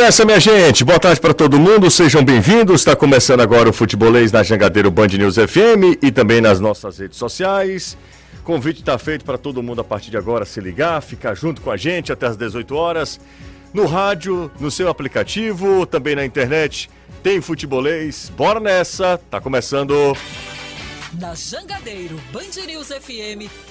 Essa, minha gente, boa tarde para todo mundo, sejam bem-vindos. Está começando agora o Futebolês na Jangadeiro Band News FM e também nas nossas redes sociais. Convite está feito para todo mundo a partir de agora se ligar, ficar junto com a gente até as 18 horas. No rádio, no seu aplicativo, também na internet, tem Futebolês. Bora nessa, tá começando. Na Jangadeiro Band News FM,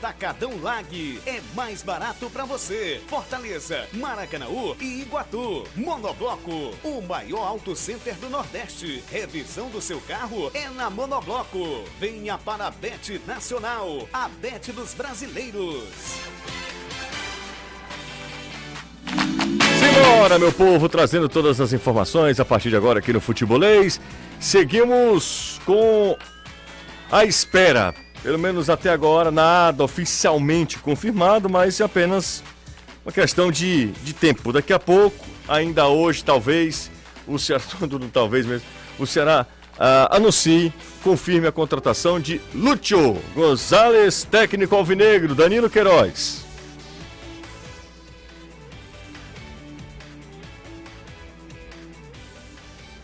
Atacadão Lag, é mais barato para você. Fortaleza, Maracanaú e Iguatu. Monobloco, o maior auto center do Nordeste. Revisão do seu carro é na Monobloco. Venha para a Bet Nacional, a Bet dos brasileiros. Simbora, meu povo, trazendo todas as informações a partir de agora aqui no Futebolês. Seguimos com a espera, pelo menos até agora, nada oficialmente confirmado, mas é apenas uma questão de, de tempo. Daqui a pouco, ainda hoje, talvez, o Ceará, tudo talvez mesmo, o Ceará uh, anuncie, confirme a contratação de Lúcio Gonzalez, técnico alvinegro, Danilo Queiroz.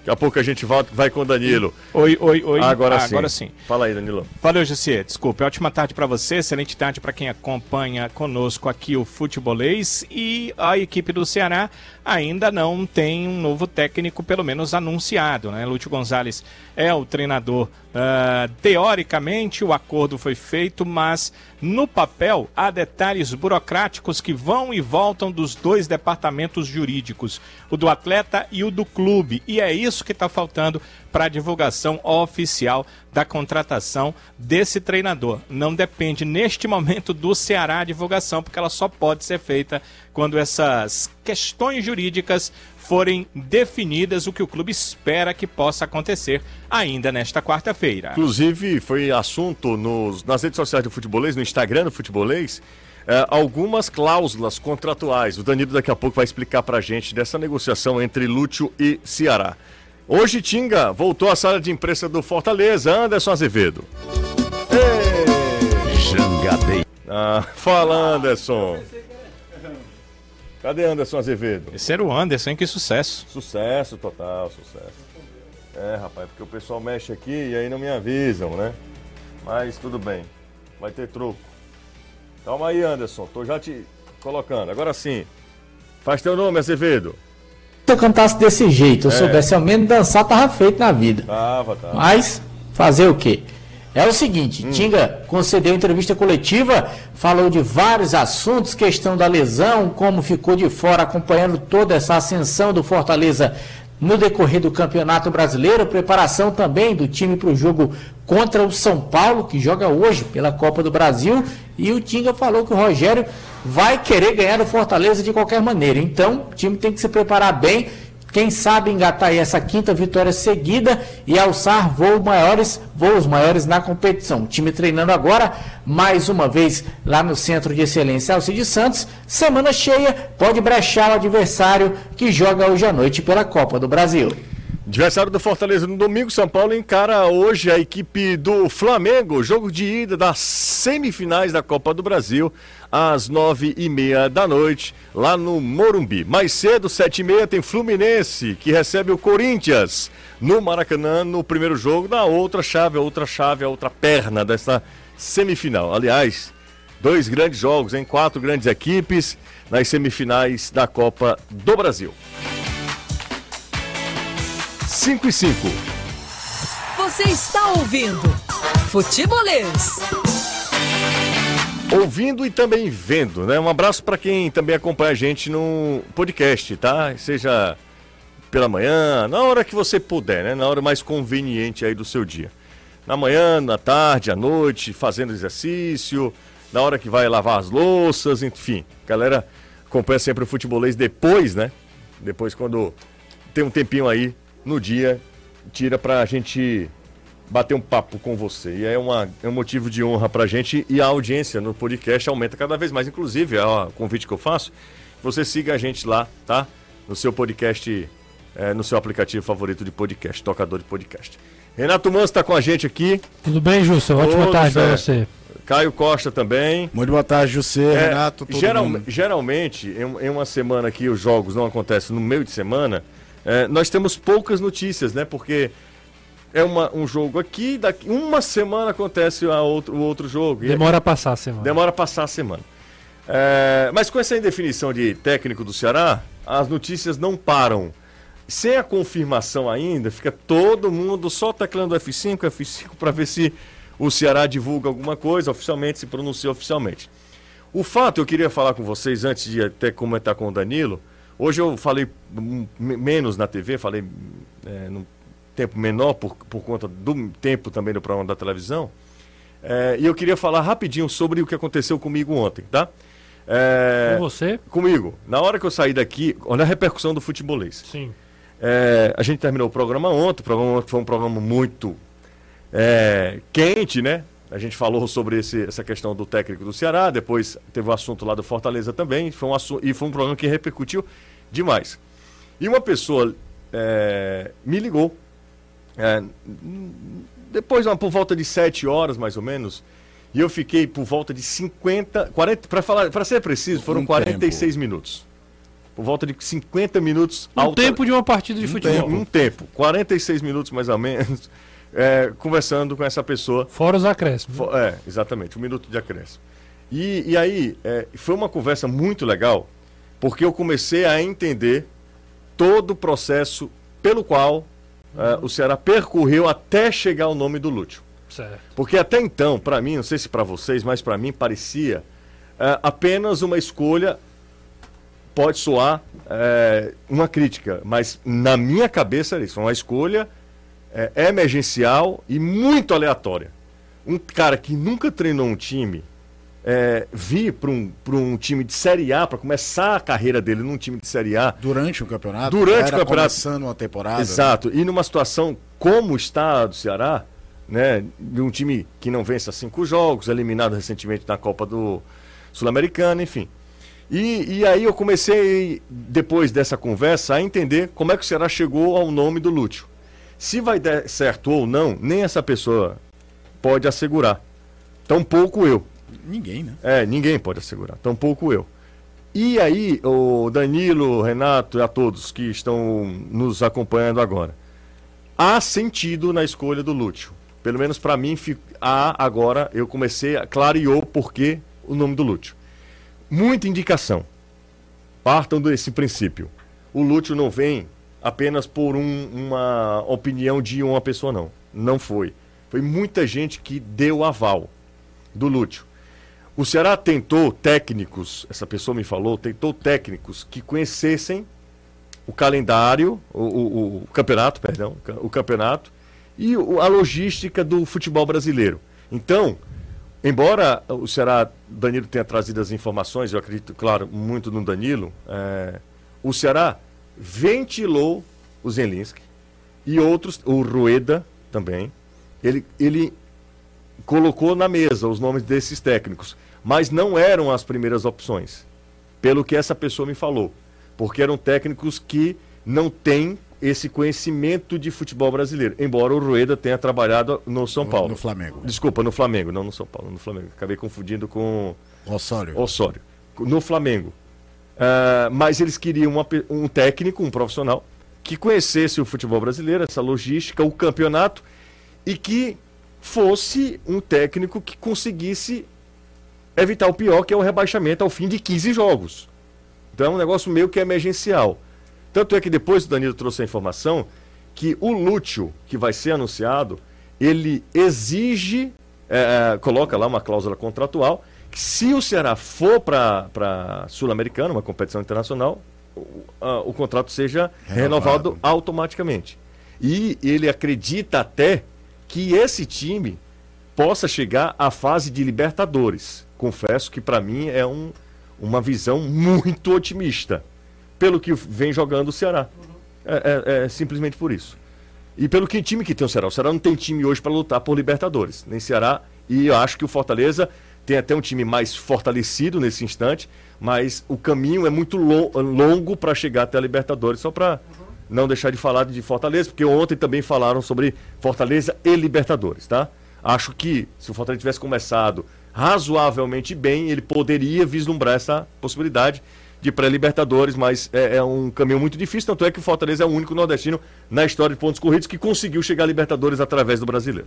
Daqui a pouco a gente volta, vai com o Danilo. Oi, oi, oi. Agora ah, sim. Agora sim. Fala aí, Danilo. Valeu, Jussier. Desculpe. Ótima tarde para você, excelente tarde para quem acompanha conosco aqui o Futebolês. E a equipe do Ceará ainda não tem um novo técnico, pelo menos anunciado, né? Lúcio Gonzalez é o treinador. Uh, teoricamente, o acordo foi feito, mas no papel há detalhes burocráticos que vão e voltam dos dois departamentos jurídicos, o do atleta e o do clube. E é isso que está faltando para a divulgação oficial da contratação desse treinador. Não depende neste momento do Ceará a divulgação, porque ela só pode ser feita quando essas questões jurídicas forem definidas, o que o clube espera que possa acontecer ainda nesta quarta-feira. Inclusive, foi assunto nos, nas redes sociais do Futebolês, no Instagram do Futebolês, é, algumas cláusulas contratuais. O Danilo daqui a pouco vai explicar pra gente dessa negociação entre Lúcio e Ceará. Hoje, Tinga voltou à sala de imprensa do Fortaleza, Anderson Azevedo. Jangadei. Ah, fala, Anderson. Cadê Anderson Azevedo? Esse era o Anderson, hein? Que sucesso. Sucesso total, sucesso. É, rapaz, porque o pessoal mexe aqui e aí não me avisam, né? Mas tudo bem. Vai ter troco. Calma aí, Anderson. Tô já te colocando. Agora sim. Faz teu nome, Azevedo. Se eu cantasse desse jeito, eu é. soubesse ao menos dançar, tava feito na vida. Tava, tava. Mas, fazer o quê? É o seguinte, hum. Tinga concedeu entrevista coletiva, falou de vários assuntos, questão da lesão, como ficou de fora acompanhando toda essa ascensão do Fortaleza no decorrer do Campeonato Brasileiro, preparação também do time para o jogo contra o São Paulo, que joga hoje pela Copa do Brasil, e o Tinga falou que o Rogério vai querer ganhar o Fortaleza de qualquer maneira. Então, o time tem que se preparar bem quem sabe engatar aí essa quinta vitória seguida e alçar voos maiores, voos maiores na competição. O time treinando agora, mais uma vez, lá no Centro de Excelência Alcides Santos. Semana cheia, pode brechar o adversário que joga hoje à noite pela Copa do Brasil. Adversário do Fortaleza no domingo, São Paulo encara hoje a equipe do Flamengo, jogo de ida das semifinais da Copa do Brasil às nove e meia da noite, lá no Morumbi. Mais cedo, sete e meia, tem Fluminense, que recebe o Corinthians no Maracanã, no primeiro jogo, na outra chave, a outra chave, a outra perna dessa semifinal. Aliás, dois grandes jogos, em quatro grandes equipes nas semifinais da Copa do Brasil. 5 e 5. Você está ouvindo Futebolês ouvindo e também vendo, né? Um abraço para quem também acompanha a gente no podcast, tá? Seja pela manhã, na hora que você puder, né? Na hora mais conveniente aí do seu dia. Na manhã, na tarde, à noite, fazendo exercício, na hora que vai lavar as louças, enfim. Galera acompanha sempre o futebolês depois, né? Depois quando ter um tempinho aí no dia, tira pra gente bater um papo com você. E é, uma, é um motivo de honra pra gente e a audiência no podcast aumenta cada vez mais. Inclusive, é o convite que eu faço, você siga a gente lá, tá? No seu podcast, é, no seu aplicativo favorito de podcast, tocador de podcast. Renato Manso está com a gente aqui. Tudo bem, Justo? Ótima Todos, tarde é. pra você. Caio Costa também. Muito boa tarde, José, É, Renato, todo geral- mundo. Geralmente, em, em uma semana que os jogos não acontecem no meio de semana, é, nós temos poucas notícias, né? Porque é uma- um jogo aqui, daqui uma semana acontece a outro, o outro jogo. E- Demora a passar a semana. Demora a passar a semana. É, mas com essa indefinição de técnico do Ceará, as notícias não param. Sem a confirmação ainda, fica todo mundo só teclando F5, F5 para ver se o Ceará divulga alguma coisa oficialmente, se pronuncia oficialmente. O fato, eu queria falar com vocês antes de até comentar com o Danilo. Hoje eu falei me- menos na TV, falei é, num tempo menor por, por conta do tempo também do programa da televisão. É, e eu queria falar rapidinho sobre o que aconteceu comigo ontem, tá? É, Com você? comigo. Na hora que eu saí daqui, olha a repercussão do futebolês. Sim. É, a gente terminou o programa ontem, o programa ontem foi um programa muito é, quente, né? A gente falou sobre esse- essa questão do técnico do Ceará, depois teve o assunto lá do Fortaleza também, foi um assu- e foi um programa que repercutiu demais. E uma pessoa é, me ligou, é, depois, uma- por volta de 7 horas mais ou menos, e eu fiquei por volta de 50, 40, para falar, para ser preciso, foram Um 46 minutos. Por volta de 50 minutos Um alta- tempo de uma partida de futebol. um tempo, 46 minutos mais ou menos, é, conversando com essa pessoa. Fora os acréscimos. Fo- É, exatamente, um minuto de acréscimo. E, e aí, é, foi uma conversa muito legal, porque eu comecei a entender todo o processo pelo qual é, o Ceará percorreu até chegar ao nome do Lúcio. Certo. Porque até então, para mim, não sei se para vocês, mas para mim parecia é, apenas uma escolha. Pode soar é, uma crítica, mas na minha cabeça era isso, uma escolha é, emergencial e muito aleatória. Um cara que nunca treinou um time é, vir para um, pra um time de Série A, para começar a carreira dele num time de Série A, Durante o campeonato? Durante o campeonato. começando uma temporada. Exato. E numa situação como está a do Ceará, né? De um time que não vence há cinco jogos, eliminado recentemente na Copa do Sul-Americana, enfim. E, e aí eu comecei, depois dessa conversa, a entender como é que o Ceará chegou ao nome do Lúcio. Se vai dar certo ou não, nem essa pessoa pode assegurar. Tampouco eu. Ninguém, né? É, ninguém pode assegurar, tampouco eu. E aí, o Danilo, o Renato e a todos que estão nos acompanhando agora, há sentido na escolha do Lúcio. Pelo menos para mim, há agora, eu comecei, a clareou por que o nome do Lúcio. Muita indicação. Partam desse princípio. O Lúcio não vem apenas por um- uma opinião de uma pessoa, não. Não foi. Foi muita gente que deu aval do Lúcio. O Ceará tentou técnicos, essa pessoa me falou, tentou técnicos que conhecessem o calendário, o, o- o campeonato, perdão, o campeonato e a logística do futebol brasileiro. Então, embora o Ceará, Danilo tenha trazido as informações, eu acredito, claro, muito no Danilo, é, o Ceará ventilou o Zelinski e outros, o Rueda também, ele, ele colocou na mesa os nomes desses técnicos, mas não eram as primeiras opções, pelo que essa pessoa me falou, porque eram técnicos que não têm esse conhecimento de futebol brasileiro, embora o Rueda tenha trabalhado no São Paulo. no Flamengo. Desculpa, no Flamengo, não no São Paulo, no Flamengo. Acabei confundindo com Osório. Osório, no Flamengo. Ah, mas eles queriam uma um técnico, um profissional, que conhecesse o futebol brasileiro, essa logística, o campeonato, e que fosse um técnico que conseguisse evitar o pior, que é o rebaixamento ao fim de 15 jogos. Então é um negócio meio que emergencial. Tanto é que depois o Danilo trouxe a informação que o Lúcio, que vai ser anunciado, ele exige, é, é, coloca lá uma cláusula contratual, se o Ceará for para a Sul-Americana, uma competição internacional, o, a- o contrato seja renovado. Renovado. automaticamente. E ele acredita até que esse time possa chegar à fase de Libertadores. Confesso que para mim é um, uma visão muito otimista, pelo que vem jogando o Ceará. É, é- é simplesmente por isso. E pelo que time que tem o Ceará. O Ceará não tem time hoje para lutar por Libertadores, nem Ceará. E eu acho que o Fortaleza tem até um time mais fortalecido nesse instante, mas o caminho é muito lo- longo para chegar até a Libertadores. Só para não deixar de falar de Fortaleza, porque ontem também falaram sobre Fortaleza e Libertadores, tá? Acho que se o Fortaleza tivesse começado razoavelmente bem, ele poderia vislumbrar essa possibilidade de pré-Libertadores, mas é, é um caminho muito difícil, tanto é que o Fortaleza é o único nordestino na história de pontos corridos que conseguiu chegar à Libertadores através do brasileiro.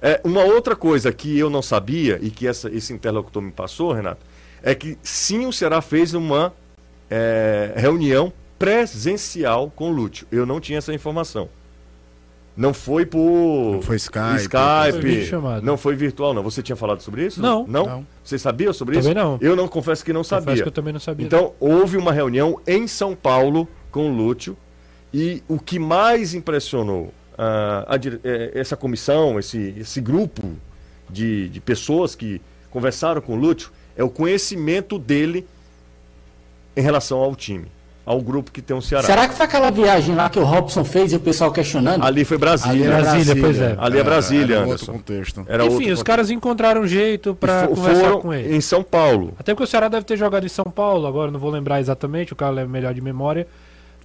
É, uma outra coisa que eu não sabia e que essa- esse interlocutor me passou, Renato, é que sim o Ceará fez uma é, reunião presencial com o Lúcio. Eu não tinha essa informação. Não foi por. Não foi Skype. Skype, Foi não foi virtual, não. Você tinha falado sobre isso? Não. Não? Não. Você sabia sobre Também isso? não. Eu não confesso que não Confesso sabia. que eu também não sabia. Então, houve uma reunião em São Paulo com o Lúcio e o que mais impressionou ah, a eh, essa comissão, esse, esse grupo de, de pessoas que conversaram com o Lúcio é o conhecimento dele em relação ao time, ao grupo que tem o Ceará. Será que foi aquela viagem lá que o Robson fez e o pessoal questionando? Ali foi Ali Brasília. era Brasília, pois é. Ali é Brasília, era um Anderson. outro contexto. Era Enfim, outro os caras encontraram um jeito Fo- conversar foram com ele. em São Paulo. Até porque o Ceará deve ter jogado em São Paulo, agora não vou lembrar exatamente, o cara é melhor de memória.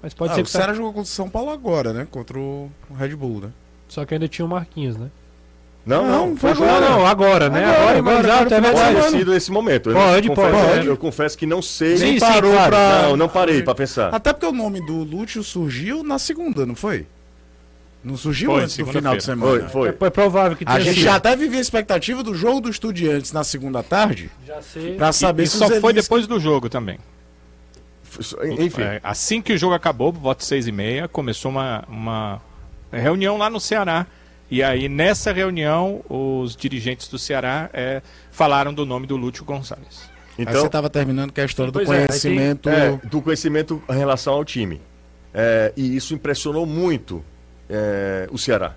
Mas pode Ah, ser o que Ceará tá... jogou contra o São Paulo agora, né? Contra o Red Bull, né? Só que ainda tinha o Marquinhos, né? Não, não, Não, foi foi Não, agora. não, agora, né? Agora, Agora, agora, exato, agora, é ser nesse momento. Eu Pode, confesso, pode. Eu confesso que não sei. Sim, parou claro. pra... Não, não parei pra pensar. Até porque o nome do Lúcio surgiu na segunda, não foi? Não surgiu Foi, antes do final de semana. Foi, É, foi. é provável que A tenha gente sido. já até vivia a expectativa do jogo do Estudiantes na segunda tarde, Já sei. pra saber E se só os foi depois do jogo também. Enfim. É, assim que o jogo acabou, voto seis e meia, começou uma, uma reunião lá no Ceará. E aí, nessa reunião, os dirigentes do Ceará é, falaram do nome do Lúcio Gonçalves. Aí Então, você tava terminando com a história do é, aí tem- conhecimento. é, do conhecimento em relação ao time. É, e isso impressionou muito é, o Ceará.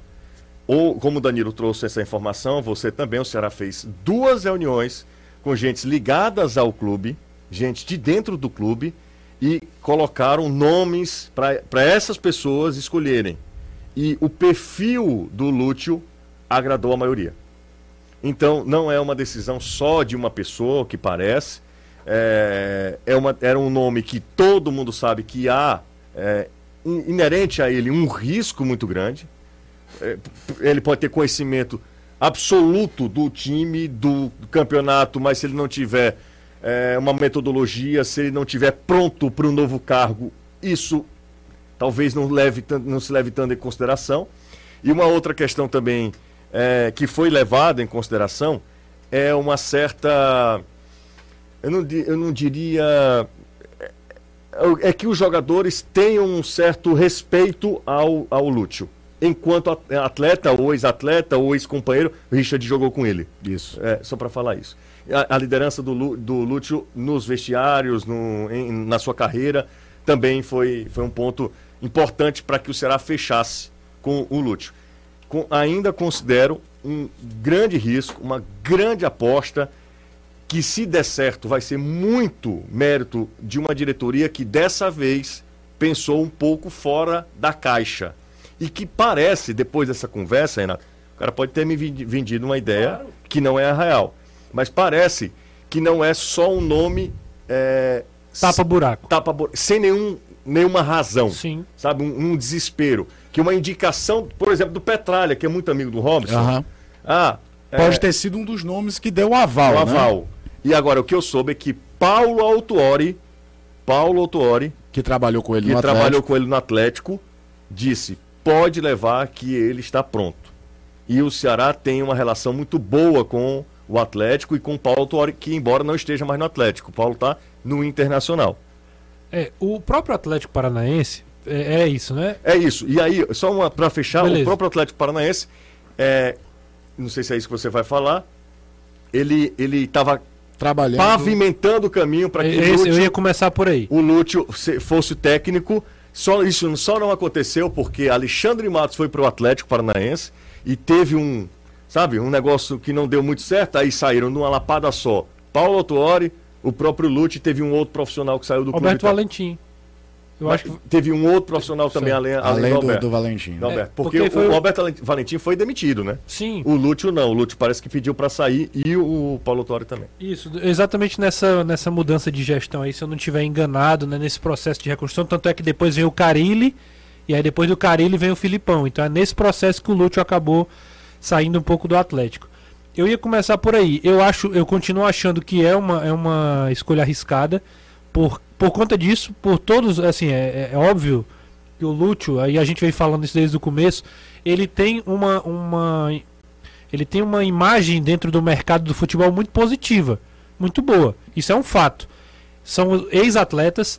Ou, como o Danilo trouxe essa informação, você também, o Ceará fez duas reuniões com gente ligadas ao clube, gente de dentro do clube, e colocaram nomes para essas pessoas escolherem. E o perfil do Lúcio agradou a maioria. Então, não é uma decisão só de uma pessoa que parece. É, é uma, era um nome que todo mundo sabe que há é, in- inerente a ele um risco muito grande. É, ele pode ter conhecimento absoluto do time, do campeonato, mas se ele não tiver é, uma metodologia, se ele não tiver pronto para um novo cargo, isso talvez não, leve, não se leve tanto em consideração. E uma outra questão também é, que foi levada em consideração é uma certa. Eu não, eu não diria. é- É que os jogadores tenham um certo respeito ao, ao Lúcio. Enquanto at- atleta, ou ex-atleta, ou ex-companheiro, o Richard jogou com ele. Isso. É, só para falar isso. A, a liderança do, do Lúcio nos vestiários, no, em- na sua carreira, também foi, foi um ponto importante para que o Ceará fechasse com o Lúcio. Com- ainda considero um grande risco, uma grande aposta, que se der certo vai ser muito mérito de uma diretoria que dessa vez pensou um pouco fora da caixa. E que parece, depois dessa conversa, Renato, o cara pode ter me vendi- vendido uma ideia que não é a real. Mas parece que não é só um nome é, Tapa buraco. tapa bu- sem nenhum, nenhuma razão. Sim. Sabe, um, um desespero. Que uma indicação, por exemplo, do Petralha, que é muito amigo do Robson. Aham. Ah, Pode é, ter sido um dos nomes que deu o aval, o né? aval. E agora, o que eu soube é que Paulo Autuori, Paulo Autuori, Que trabalhou com ele que no trabalhou Atlético. com ele no Atlético, disse: pode levar que ele está pronto. E o Ceará tem uma relação muito boa com o Atlético e com o Paulo Autuori, que embora não esteja mais no Atlético, o Paulo está no Internacional. É, o próprio Atlético Paranaense é, é isso, né? É isso. E aí, só uma para fechar, Beleza. o próprio Atlético Paranaense, é, não sei se é isso que você vai falar, ele ele estava Trabalhando. pavimentando o caminho para que É- o esse- eu Lúcio, ia começar por aí. o Lúcio se- fosse o técnico. Só, isso só não aconteceu porque Alexandre Matos foi para o Atlético Paranaense e teve um, sabe, um negócio que não deu muito certo, aí saíram numa lapada só. Paulo Autuori, o próprio Lúcio teve um outro profissional que saiu do clube. Roberto e tal. Valentim. Eu Mas acho que teve um outro profissional também, além, além, Além do do, Alberto. do Valentim. Do Alberto. É, porque porque foi o o- Alberto Valentim foi demitido, né? sim. O Lúcio não. O Lúcio parece que pediu pra sair e o Paulo Torre também. Isso, exatamente nessa, nessa mudança de gestão aí, se eu não estiver enganado, né, nesse processo de reconstrução, tanto é que depois vem o Carilli, e aí depois do Carilli vem o Filipão. Então é nesse processo que o Lúcio acabou saindo um pouco do Atlético. Eu ia começar por aí. Eu acho, eu continuo achando que é uma, é uma escolha arriscada por, por conta disso, por todos, assim, é, é- é óbvio que o Lúcio, aí a gente vem falando isso desde o começo, ele tem uma, uma ele tem uma imagem dentro do mercado do futebol muito positiva, muito boa. Isso é um fato. São ex-atletas,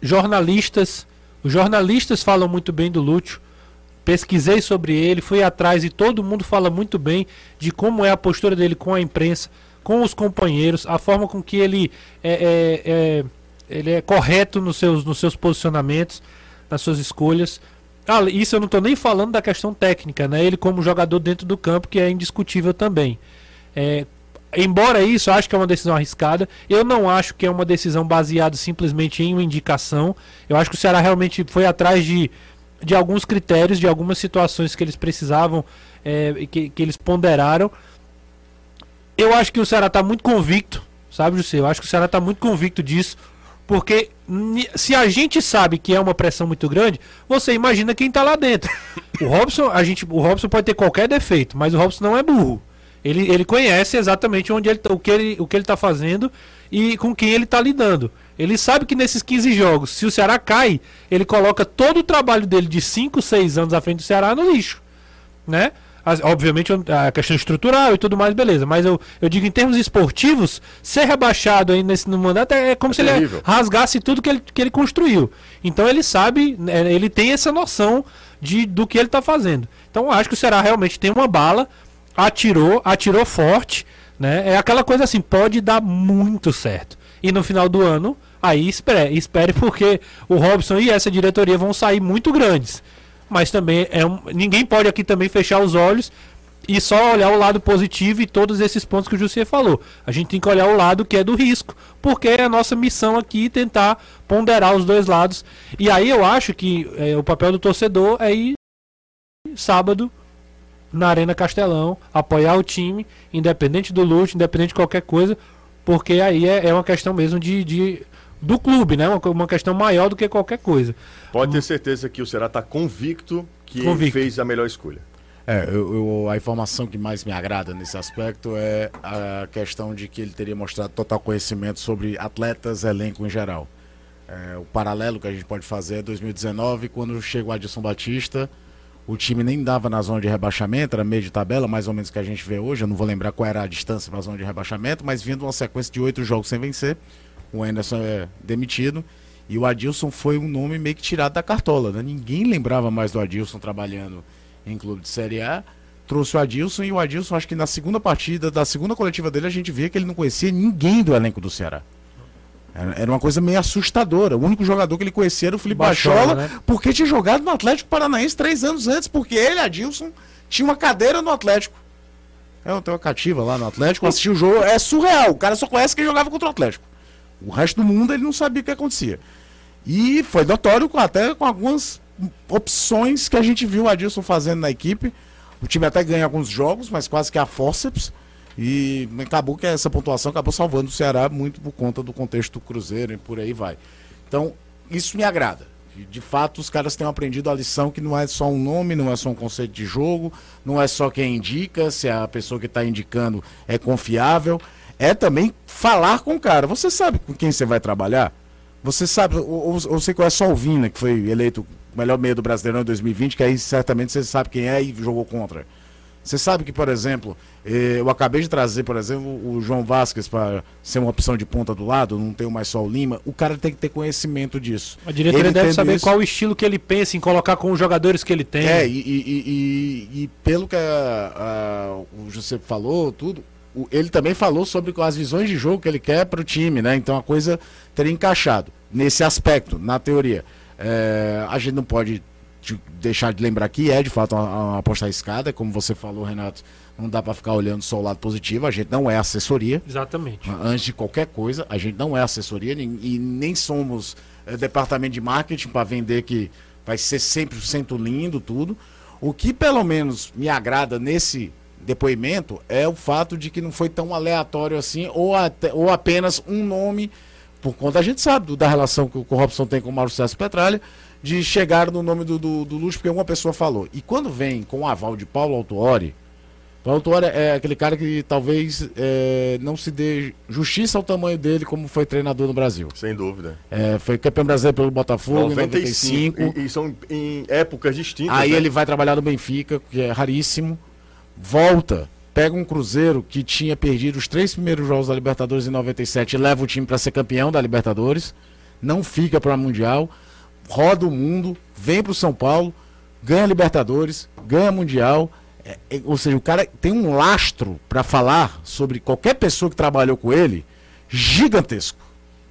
jornalistas. Os jornalistas falam muito bem do Lúcio. Pesquisei sobre ele, fui atrás e todo mundo fala muito bem de como é a postura dele com a imprensa, com os companheiros, a forma com que ele é, é- é- ele é correto nos seus, nos seus posicionamentos, nas suas escolhas. Ah, isso eu não estou nem falando da questão técnica, né? Ele como jogador dentro do campo, que é indiscutível também. É, embora isso, acho que é uma decisão arriscada. Eu não acho que é uma decisão baseada simplesmente em uma indicação. Eu acho que o Ceará realmente foi atrás de, de alguns critérios, de algumas situações que eles precisavam, é, e que, que eles ponderaram. Eu acho que o Ceará está muito convicto, sabe, José? Eu acho que o Ceará está muito convicto disso. Porque se a gente sabe que é uma pressão muito grande, você imagina quem tá lá dentro. O Robson, a gente, o Robson pode ter qualquer defeito, mas o Robson não é burro. Ele, ele conhece exatamente onde ele, tá- o, que ele, o que ele tá fazendo e com quem ele tá lidando. Ele sabe que nesses 15 jogos, se o Ceará cai, ele coloca todo o trabalho dele de 5, 6 anos à frente do Ceará no lixo. Né? As- obviamente a questão estrutural e tudo mais, beleza. Mas eu, eu digo em termos esportivos, ser rebaixado aí nesse no mandato é, é como É se ele terrível. rasgasse tudo que ele, que ele construiu. Então ele sabe, né, ele tem essa noção de, do que ele está fazendo. Então eu acho que o Ceará realmente tem uma bala, atirou, atirou forte, né? É aquela coisa assim, pode dar muito certo. E no final do ano, aí espere, espere porque o Robson e essa diretoria vão sair muito grandes. Mas também é um, ninguém pode aqui também fechar os olhos e só olhar o lado positivo e todos esses pontos que o José falou. A gente tem que olhar o lado que é do risco, porque é a nossa missão aqui tentar ponderar os dois lados. E aí eu acho que é, o papel do torcedor é ir sábado na Arena Castelão, apoiar o time, independente do luxo, independente de qualquer coisa, porque aí é, é uma questão mesmo de, de- do clube, né? Uma, uma questão maior do que qualquer coisa. Pode ter certeza que o Ceará está convicto que ele Convicto. fez a melhor escolha. É, eu, eu- a informação que mais me agrada nesse aspecto é a questão de que ele teria mostrado total conhecimento sobre atletas, elenco em geral. É, o paralelo que a gente pode fazer é 2019, quando chega o Adilson Batista, o time nem dava na zona de rebaixamento, era meio de tabela, mais ou menos que a gente vê hoje. Eu não vou lembrar qual era a distância para a zona de rebaixamento, mas vindo uma sequência de oito jogos sem vencer, o Anderson é demitido. E o Adilson foi um nome meio que tirado da cartola, né? Ninguém lembrava mais do Adilson trabalhando em clube de Série A. Trouxe o Adilson e o Adilson, acho que na segunda partida, da segunda coletiva dele, a gente via que ele não conhecia ninguém do elenco do Ceará. Era uma coisa meio assustadora. O único jogador que ele conhecia era o Felipe Bachola, Bachola, né? porque tinha jogado no Atlético Paranaense três anos antes, porque ele, Adilson, tinha uma cadeira no Atlético. É, Eu tenho uma cativa lá no Atlético, assisti o jogo, é surreal. O cara só conhece quem jogava contra o Atlético. O resto do mundo ele não sabia o que acontecia. E foi notório até com algumas opções que a gente viu o Adilson fazendo na equipe. O time até ganha alguns jogos, mas quase que a forceps. E acabou que essa pontuação acabou salvando o Ceará muito por conta do contexto do Cruzeiro e por aí vai. Então, isso me agrada. De- fato, os caras têm aprendido a lição que não é só um nome, não é só um conceito de jogo, não é só quem indica, se a pessoa que está indicando é confiável. É também falar com o cara. Você sabe com quem você vai trabalhar? Você sabe, ou, ou, você conhece só o Vina, que foi eleito melhor meio do Brasileirão em 2020, que aí certamente você sabe quem é e jogou contra. Você sabe que, por exemplo, eh, eu acabei de trazer, por exemplo, o João Vasquez para ser uma opção de ponta do lado, não tenho mais só o Lima. O cara tem que ter conhecimento disso. A diretoria Ele deve saber isso- qual o estilo que ele pensa em colocar com os jogadores que ele tem. É, e, e- e- e- e pelo que a- a- o José falou, tudo, o- ele também falou sobre as visões de jogo que ele quer para o time, né? Então a coisa teria encaixado nesse aspecto, na teoria. É, a gente não pode de- deixar de lembrar que é de fato uma, uma aposta arriscada, como você falou, Renato. Não dá para ficar olhando só o lado positivo. A gente não é assessoria. Exatamente. Antes de qualquer coisa, a gente não é assessoria nem- e nem somos é, departamento de marketing para vender que vai ser 100% lindo tudo. O que pelo menos me agrada nesse depoimento é o fato de que não foi tão aleatório assim, ou, até, ou apenas um nome, por conta a gente sabe da relação que o Robson tem com o Mauro César Petralha, de chegar no nome do, do, do Lúcio, porque uma pessoa falou. E quando vem com o aval de Paulo Autuori, Paulo Autuori é aquele cara que talvez é, não se dê justiça ao tamanho dele como foi treinador no Brasil. Sem dúvida. É, foi campeão brasileiro pelo Botafogo 95, em 95. E, e são em épocas distintas. Aí né? ele vai trabalhar no Benfica, que é raríssimo. Volta, pega um Cruzeiro que tinha perdido os três primeiros jogos da Libertadores em 97 e leva o time para ser campeão da Libertadores. Não fica para Mundial roda o mundo, vem para o São Paulo, ganha Libertadores, ganha Mundial. É, é, ou seja, o cara tem um lastro para falar sobre qualquer pessoa que trabalhou com ele gigantesco.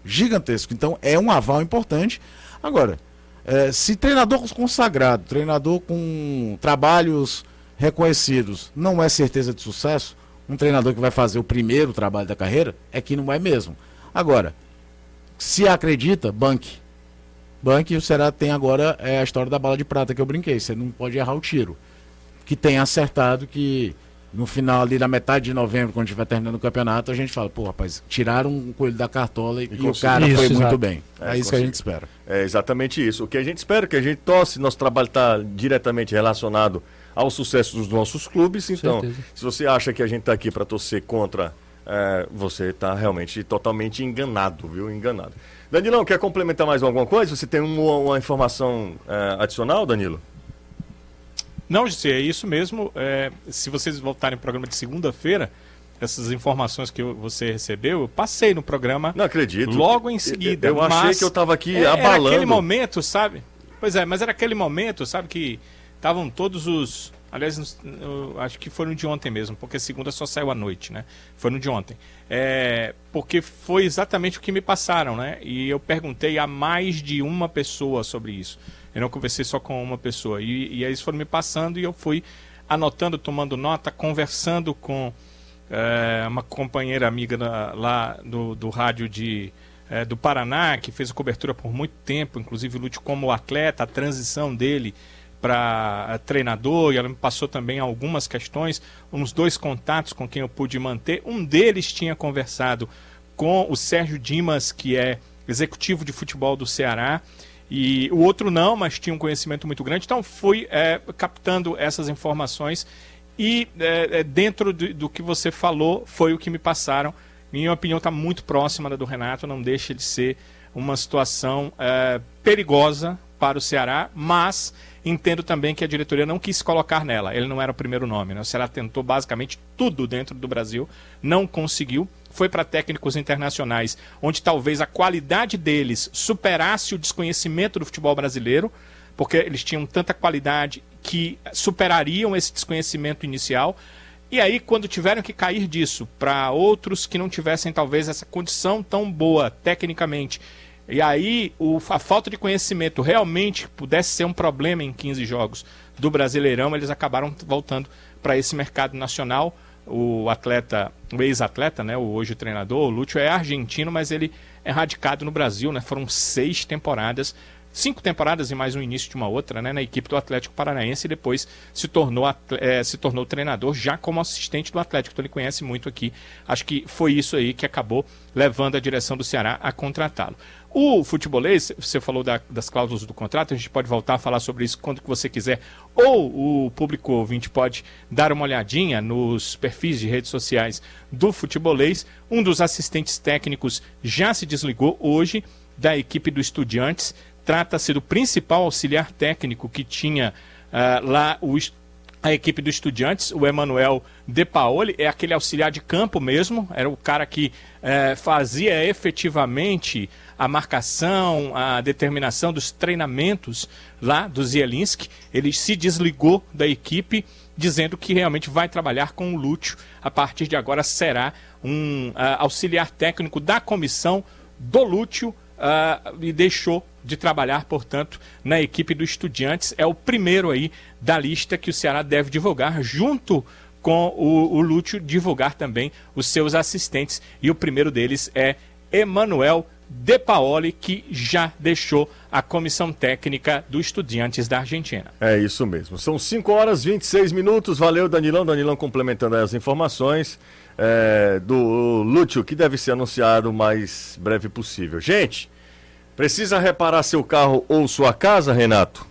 Gigantesco. Então é um aval importante. Agora, é, se treinador consagrado, treinador com trabalhos reconhecidos, não é certeza de sucesso, um treinador que vai fazer o primeiro trabalho da carreira, é que não é mesmo. Agora, se acredita, banque. Bank e o Ceará tem agora é, a história da bala de prata que eu brinquei. Você não pode errar o tiro. Que tem acertado que no final ali da metade de novembro, quando estiver terminando o campeonato, a gente fala, pô, rapaz, tiraram um coelho da cartola e, e o cara isso, foi exato. muito bem. É, é isso que a gente espera. É exatamente isso. O que a gente espera, que a gente torce, nosso trabalho está diretamente relacionado ao sucesso dos nossos clubes. Então, se você acha que a gente está aqui para torcer contra, é, você está realmente totalmente enganado, viu? Enganado. Danilão, quer complementar mais alguma coisa? Você tem uma, uma informação é, adicional, Danilo? Não, Gisele, é isso mesmo. É, se vocês voltarem para o programa de segunda-feira, essas informações que você recebeu, eu passei no programa. Não acredito. Logo em seguida. Eu, eu achei que eu estava aqui é, abalando. Era aquele momento, sabe? Pois é, mas era aquele momento, sabe, que estavam todos os Aliás, acho que foi no de ontem mesmo, porque segunda só saiu à noite, né? Foi no de ontem. É, porque foi exatamente o que me passaram, né? E eu perguntei a mais de uma pessoa sobre isso. Eu não conversei só com uma pessoa. E, e eles foram me passando e eu fui anotando, tomando nota, conversando com é, uma companheira amiga lá do, do rádio de, é, do Paraná, que fez a cobertura por muito tempo, inclusive Lute como atleta, a transição dele para eh, treinador e ela me passou também algumas questões, uns dois contatos com quem eu pude manter. Um deles tinha conversado com o Sérgio Dimas, que é executivo de futebol do Ceará, e o outro não, mas tinha um conhecimento muito grande. Então fui é, captando essas informações e é, dentro do, do, que você falou foi o que me passaram. Minha opinião está muito próxima da do Renato, não deixa de ser uma situação é, perigosa para o Ceará, mas Entendo também que a diretoria não quis colocar nela. Ele não era o primeiro nome. Né? O Ceará tentou basicamente tudo dentro do Brasil, não conseguiu. Foi para técnicos internacionais, onde talvez a qualidade deles superasse o desconhecimento do futebol brasileiro, porque eles tinham tanta qualidade que superariam esse desconhecimento inicial. E aí, quando tiveram que cair disso para outros que não tivessem talvez essa condição tão boa tecnicamente e aí o, a falta de conhecimento realmente pudesse ser um problema em 15 jogos do Brasileirão, eles acabaram voltando para esse mercado nacional. O atleta, o ex-atleta, né, o hoje treinador, o Lúcio é argentino, mas ele é radicado no Brasil, né? Foram seis temporadas cinco temporadas e mais um início de uma outra, né, na equipe do Atlético Paranaense e depois se tornou, é, se tornou treinador já como assistente do Atlético, então ele conhece muito aqui. Acho que foi isso aí que acabou levando a direção do Ceará a contratá-lo. O futebolês, você falou da, das cláusulas do contrato, a gente pode voltar a falar sobre isso quando que você quiser, ou o público ouvinte pode dar uma olhadinha nos perfis de redes sociais do futebolês. Um dos assistentes técnicos já se desligou hoje da equipe do Estudiantes, trata-se do principal auxiliar técnico que tinha uh, lá o, a equipe do Estudiantes, o Emanuel De Paoli, é aquele auxiliar de campo mesmo, era o cara que uh, fazia efetivamente a marcação, a determinação dos treinamentos lá do Zielinski. Ele se desligou da equipe, dizendo que realmente vai trabalhar com o Lúcio. A partir de agora será um uh, auxiliar técnico da comissão do Lúcio uh, e deixou de trabalhar, portanto, na equipe do Estudiantes. É o primeiro aí da lista que o Ceará deve divulgar, junto com o, o Lúcio divulgar também os seus assistentes. E o primeiro deles é Emanuel De Paoli, que já deixou a comissão técnica do Estudiantes da Argentina. É isso mesmo. São 5 horas e 26 minutos. Valeu, Danilão. Danilão complementando as informações é, do Lúcio, que deve ser anunciado o mais breve possível. Gente, precisa reparar seu carro ou sua casa, Renato?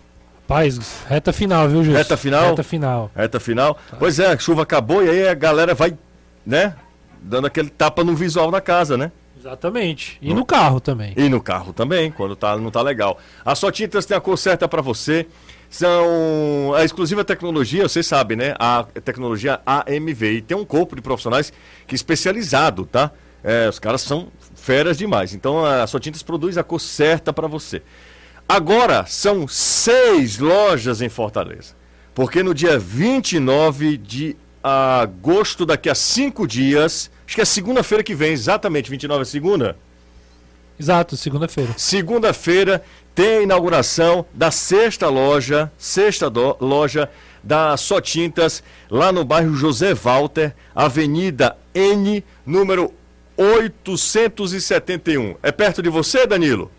Paz, reta final, viu, Júlio? Reta final? Reta final. Reta final. Pois é, a chuva acabou e aí a galera vai, né? Dando aquele tapa no visual da casa, né? Exatamente. E no carro também. E no carro também, quando tá, não tá legal. A Só Tintas tem a cor certa para você. São a exclusiva tecnologia, vocês sabem, né? A tecnologia AMV. E tem um corpo de profissionais que é especializado, tá? É, os caras são feras demais. Então a Só Tintas produz a cor certa para você. Agora são seis lojas em Fortaleza. Porque no dia 29 de agosto, daqui a cinco dias, acho que é segunda-feira que vem, exatamente, 29 é segunda? Exato, segunda-feira. Segunda-feira tem a inauguração da sexta loja, sexta do- loja da Só Tintas, lá no bairro José Walter, Avenida N, número 871. É perto de você, Danilo?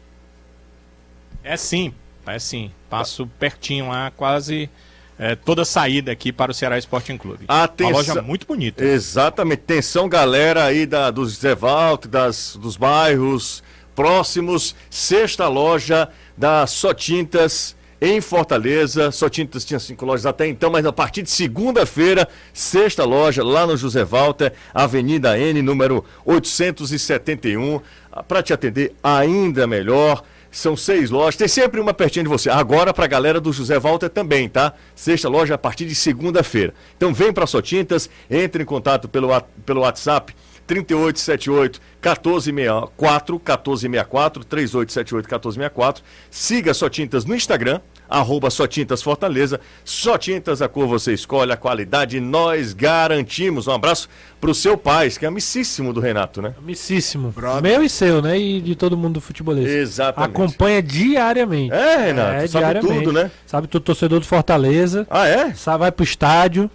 É sim, é sim. Passo pertinho lá, quase é, toda a saída aqui para o Ceará Sporting Clube. Atenção. Uma loja muito bonita. Exatamente. Atenção, galera aí da, do Zé Walter, das, dos bairros próximos. Sexta loja da Só Tintas em Fortaleza. Só Tintas tinha cinco lojas até então, mas a partir de segunda-feira, sexta loja lá no José Walter, Avenida N, número 871. Para te atender ainda melhor. São seis lojas, tem sempre uma pertinho de você. Agora para a galera do José Walter também, tá? Sexta loja a partir de segunda-feira. Então vem para Só Tintas, entre em contato pelo, pelo WhatsApp 3878 1464 1464 3878 1464. Siga Só Tintas no Instagram, arroba Só Tintas Fortaleza. Só Tintas, a cor você escolhe, a qualidade nós garantimos. Um abraço pro seu pai, que é amicíssimo do Renato, né? Amicíssimo. Meu e seu, né? E de todo mundo do futebolista. Exatamente. Acompanha diariamente. É, Renato, sabe tudo, né? Sabe tudo, torcedor do Fortaleza. Ah, é? Sabe, vai pro estádio.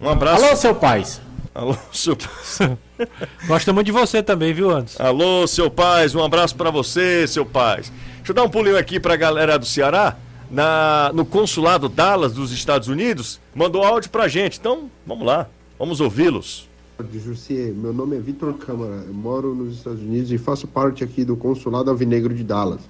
Um abraço. Alô, seu pai. Alô, seu... Gosta muito de você também, viu, Anderson? Alô, seu Paz, um abraço pra você, seu Paz. Deixa eu dar um pulinho aqui pra galera do Ceará, na, no consulado Dallas dos Estados Unidos, mandou áudio pra gente. Então, vamos lá, vamos ouvi-los. Jussier, meu nome é Vitor Câmara, eu moro nos Estados Unidos e faço parte aqui do Consulado Alvinegro de Dallas.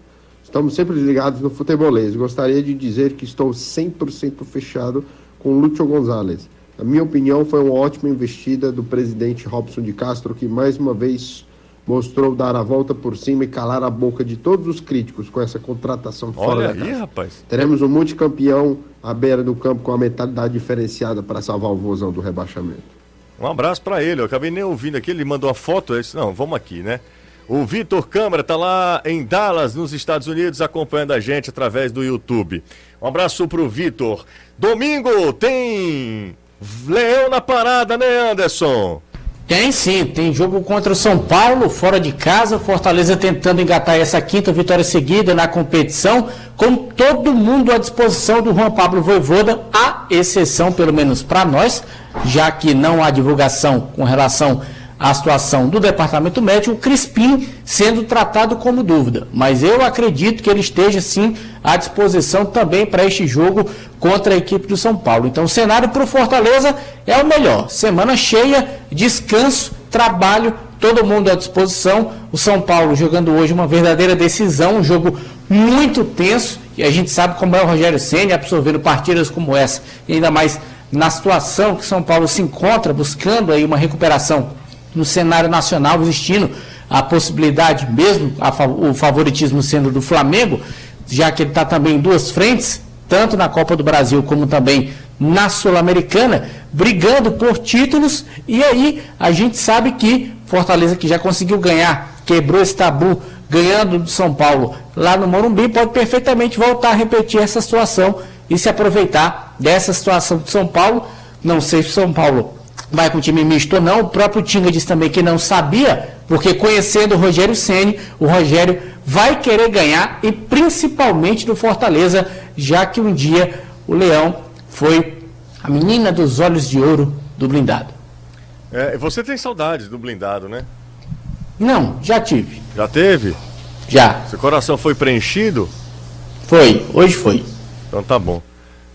Estamos sempre ligados no futebolês. Gostaria de dizer que estou 100% fechado com Lúcio Gonzalez. Na minha opinião, foi uma ótima investida do presidente Robson de Castro, que mais uma vez mostrou dar a volta por cima e calar a boca de todos os críticos com essa contratação fora Olha da aí, casa. rapaz. Teremos um multicampeão à beira do campo com a mentalidade diferenciada para salvar o vozão do rebaixamento. Um abraço pra ele. Eu acabei nem ouvindo aqui, ele mandou uma foto. Eu disse, não, vamos aqui, né? O Vitor Câmara tá lá em Dallas, nos Estados Unidos, acompanhando a gente através do YouTube. Um abraço pro Vitor. Domingo tem Leão na parada, né, Anderson? Tem sim, tem jogo contra o São Paulo, fora de casa, Fortaleza tentando engatar essa quinta vitória seguida na competição, com todo mundo à disposição do Juan Pablo Voivoda, à exceção, pelo menos para nós, já que não há divulgação com relação à situação do departamento médico, o Crispim sendo tratado como dúvida. Mas eu acredito que ele esteja sim à disposição também para este jogo contra a equipe do São Paulo. Então o cenário para o Fortaleza é o melhor. Semana cheia, descanso, trabalho, todo mundo à disposição. O São Paulo jogando hoje uma verdadeira decisão, um jogo muito tenso. E a gente sabe como é o Rogério Senna absorvendo partidas como essa, e ainda mais na situação que São Paulo se encontra, buscando aí uma recuperação no cenário nacional, existindo a possibilidade, mesmo a o favoritismo sendo do Flamengo, já que ele está também em duas frentes, tanto na Copa do Brasil como também na Sul-Americana, brigando por títulos. E aí a gente sabe que Fortaleza, que já conseguiu ganhar, quebrou esse tabu, ganhando do São Paulo lá no Morumbi, pode perfeitamente voltar a repetir essa situação e se aproveitar dessa situação do São Paulo. Não sei se São Paulo vai com time misto ou não. O próprio Tinga disse também que não sabia, porque conhecendo o Rogério Ceni, o Rogério vai querer ganhar e principalmente do Fortaleza, já que um dia o Leão foi a menina dos olhos de ouro do blindado. É, você tem saudades do blindado, né? Não, já tive. Já teve? Já. Seu coração foi preenchido? Foi, hoje foi. Então tá bom.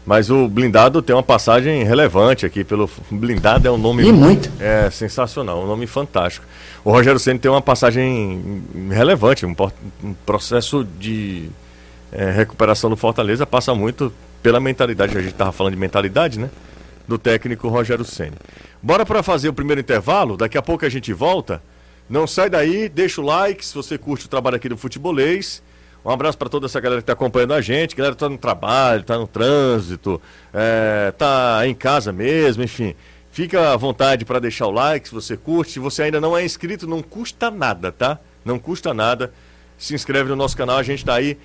Mas o blindado tem uma passagem relevante aqui pelo blindado é um nome E muito. é sensacional, um nome fantástico. O Rogério Ceni tem uma passagem relevante, um, um processo de é, recuperação do Fortaleza passa muito pela mentalidade. A gente tava falando de mentalidade, né? Do técnico Rogério Ceni. Bora para fazer o primeiro intervalo. Daqui a pouco a gente volta. Não sai daí, deixa o like se você curte o trabalho aqui do Futebolês. Um abraço para toda essa galera que está acompanhando a gente. Galera que tá no trabalho, tá no trânsito, é, tá em casa mesmo, enfim. Fica à vontade para deixar o like se você curte. Se você ainda não é inscrito, não custa nada, tá? Não custa nada. Se inscreve no nosso canal, a gente está aí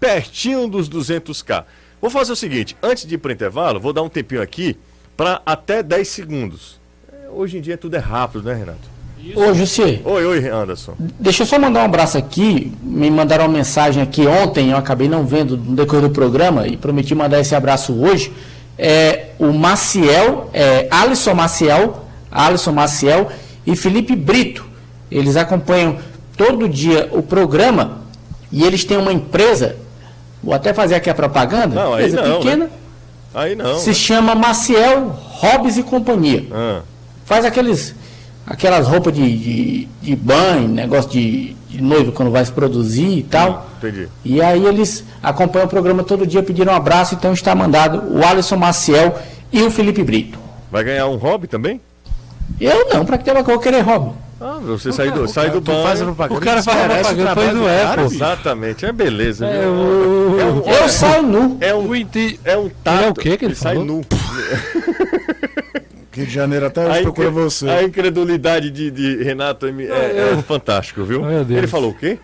pertinho dos 200k. Vou fazer o seguinte, antes de ir para intervalo, vou dar um tempinho aqui para até 10 segundos. É, Hoje em dia tudo é rápido, né, Renato? Ô, Jussi, Oi, oi, Anderson. deixa eu só mandar um abraço aqui. Me mandaram uma mensagem aqui ontem, eu acabei não vendo no decorrer do programa e prometi mandar esse abraço hoje. É, o Maciel, é, Alisson Maciel, Alisson Maciel e Felipe Brito. Eles acompanham todo dia o programa e eles têm uma empresa, vou até fazer aqui a propaganda, Não, aí empresa não, pequena, né? Aí não. se chama Maciel Hobbs e Companhia Ah, faz aqueles aquelas roupas de, de, de banho, negócio de, de noivo quando vai se produzir e tal. entendi. E aí eles acompanham o programa todo dia, pediram um abraço, então está mandado o Alisson Maciel e o Felipe Brito. Vai ganhar um hobby também? Eu não, pra que eu vou querer hobby? Ah, você sai do, sai do faz a banho. propaganda. O cara faz a propaganda, não do é, bicho. Exatamente, é beleza. É, o- É um, Eu saio nu. é um, é um tato. é o quê que ele sai falou? nu. Rio de Janeiro até A, hoje procura você. a incredulidade de, de Renato é, é, é fantástico, viu? Meu Deus. Ele falou o quê?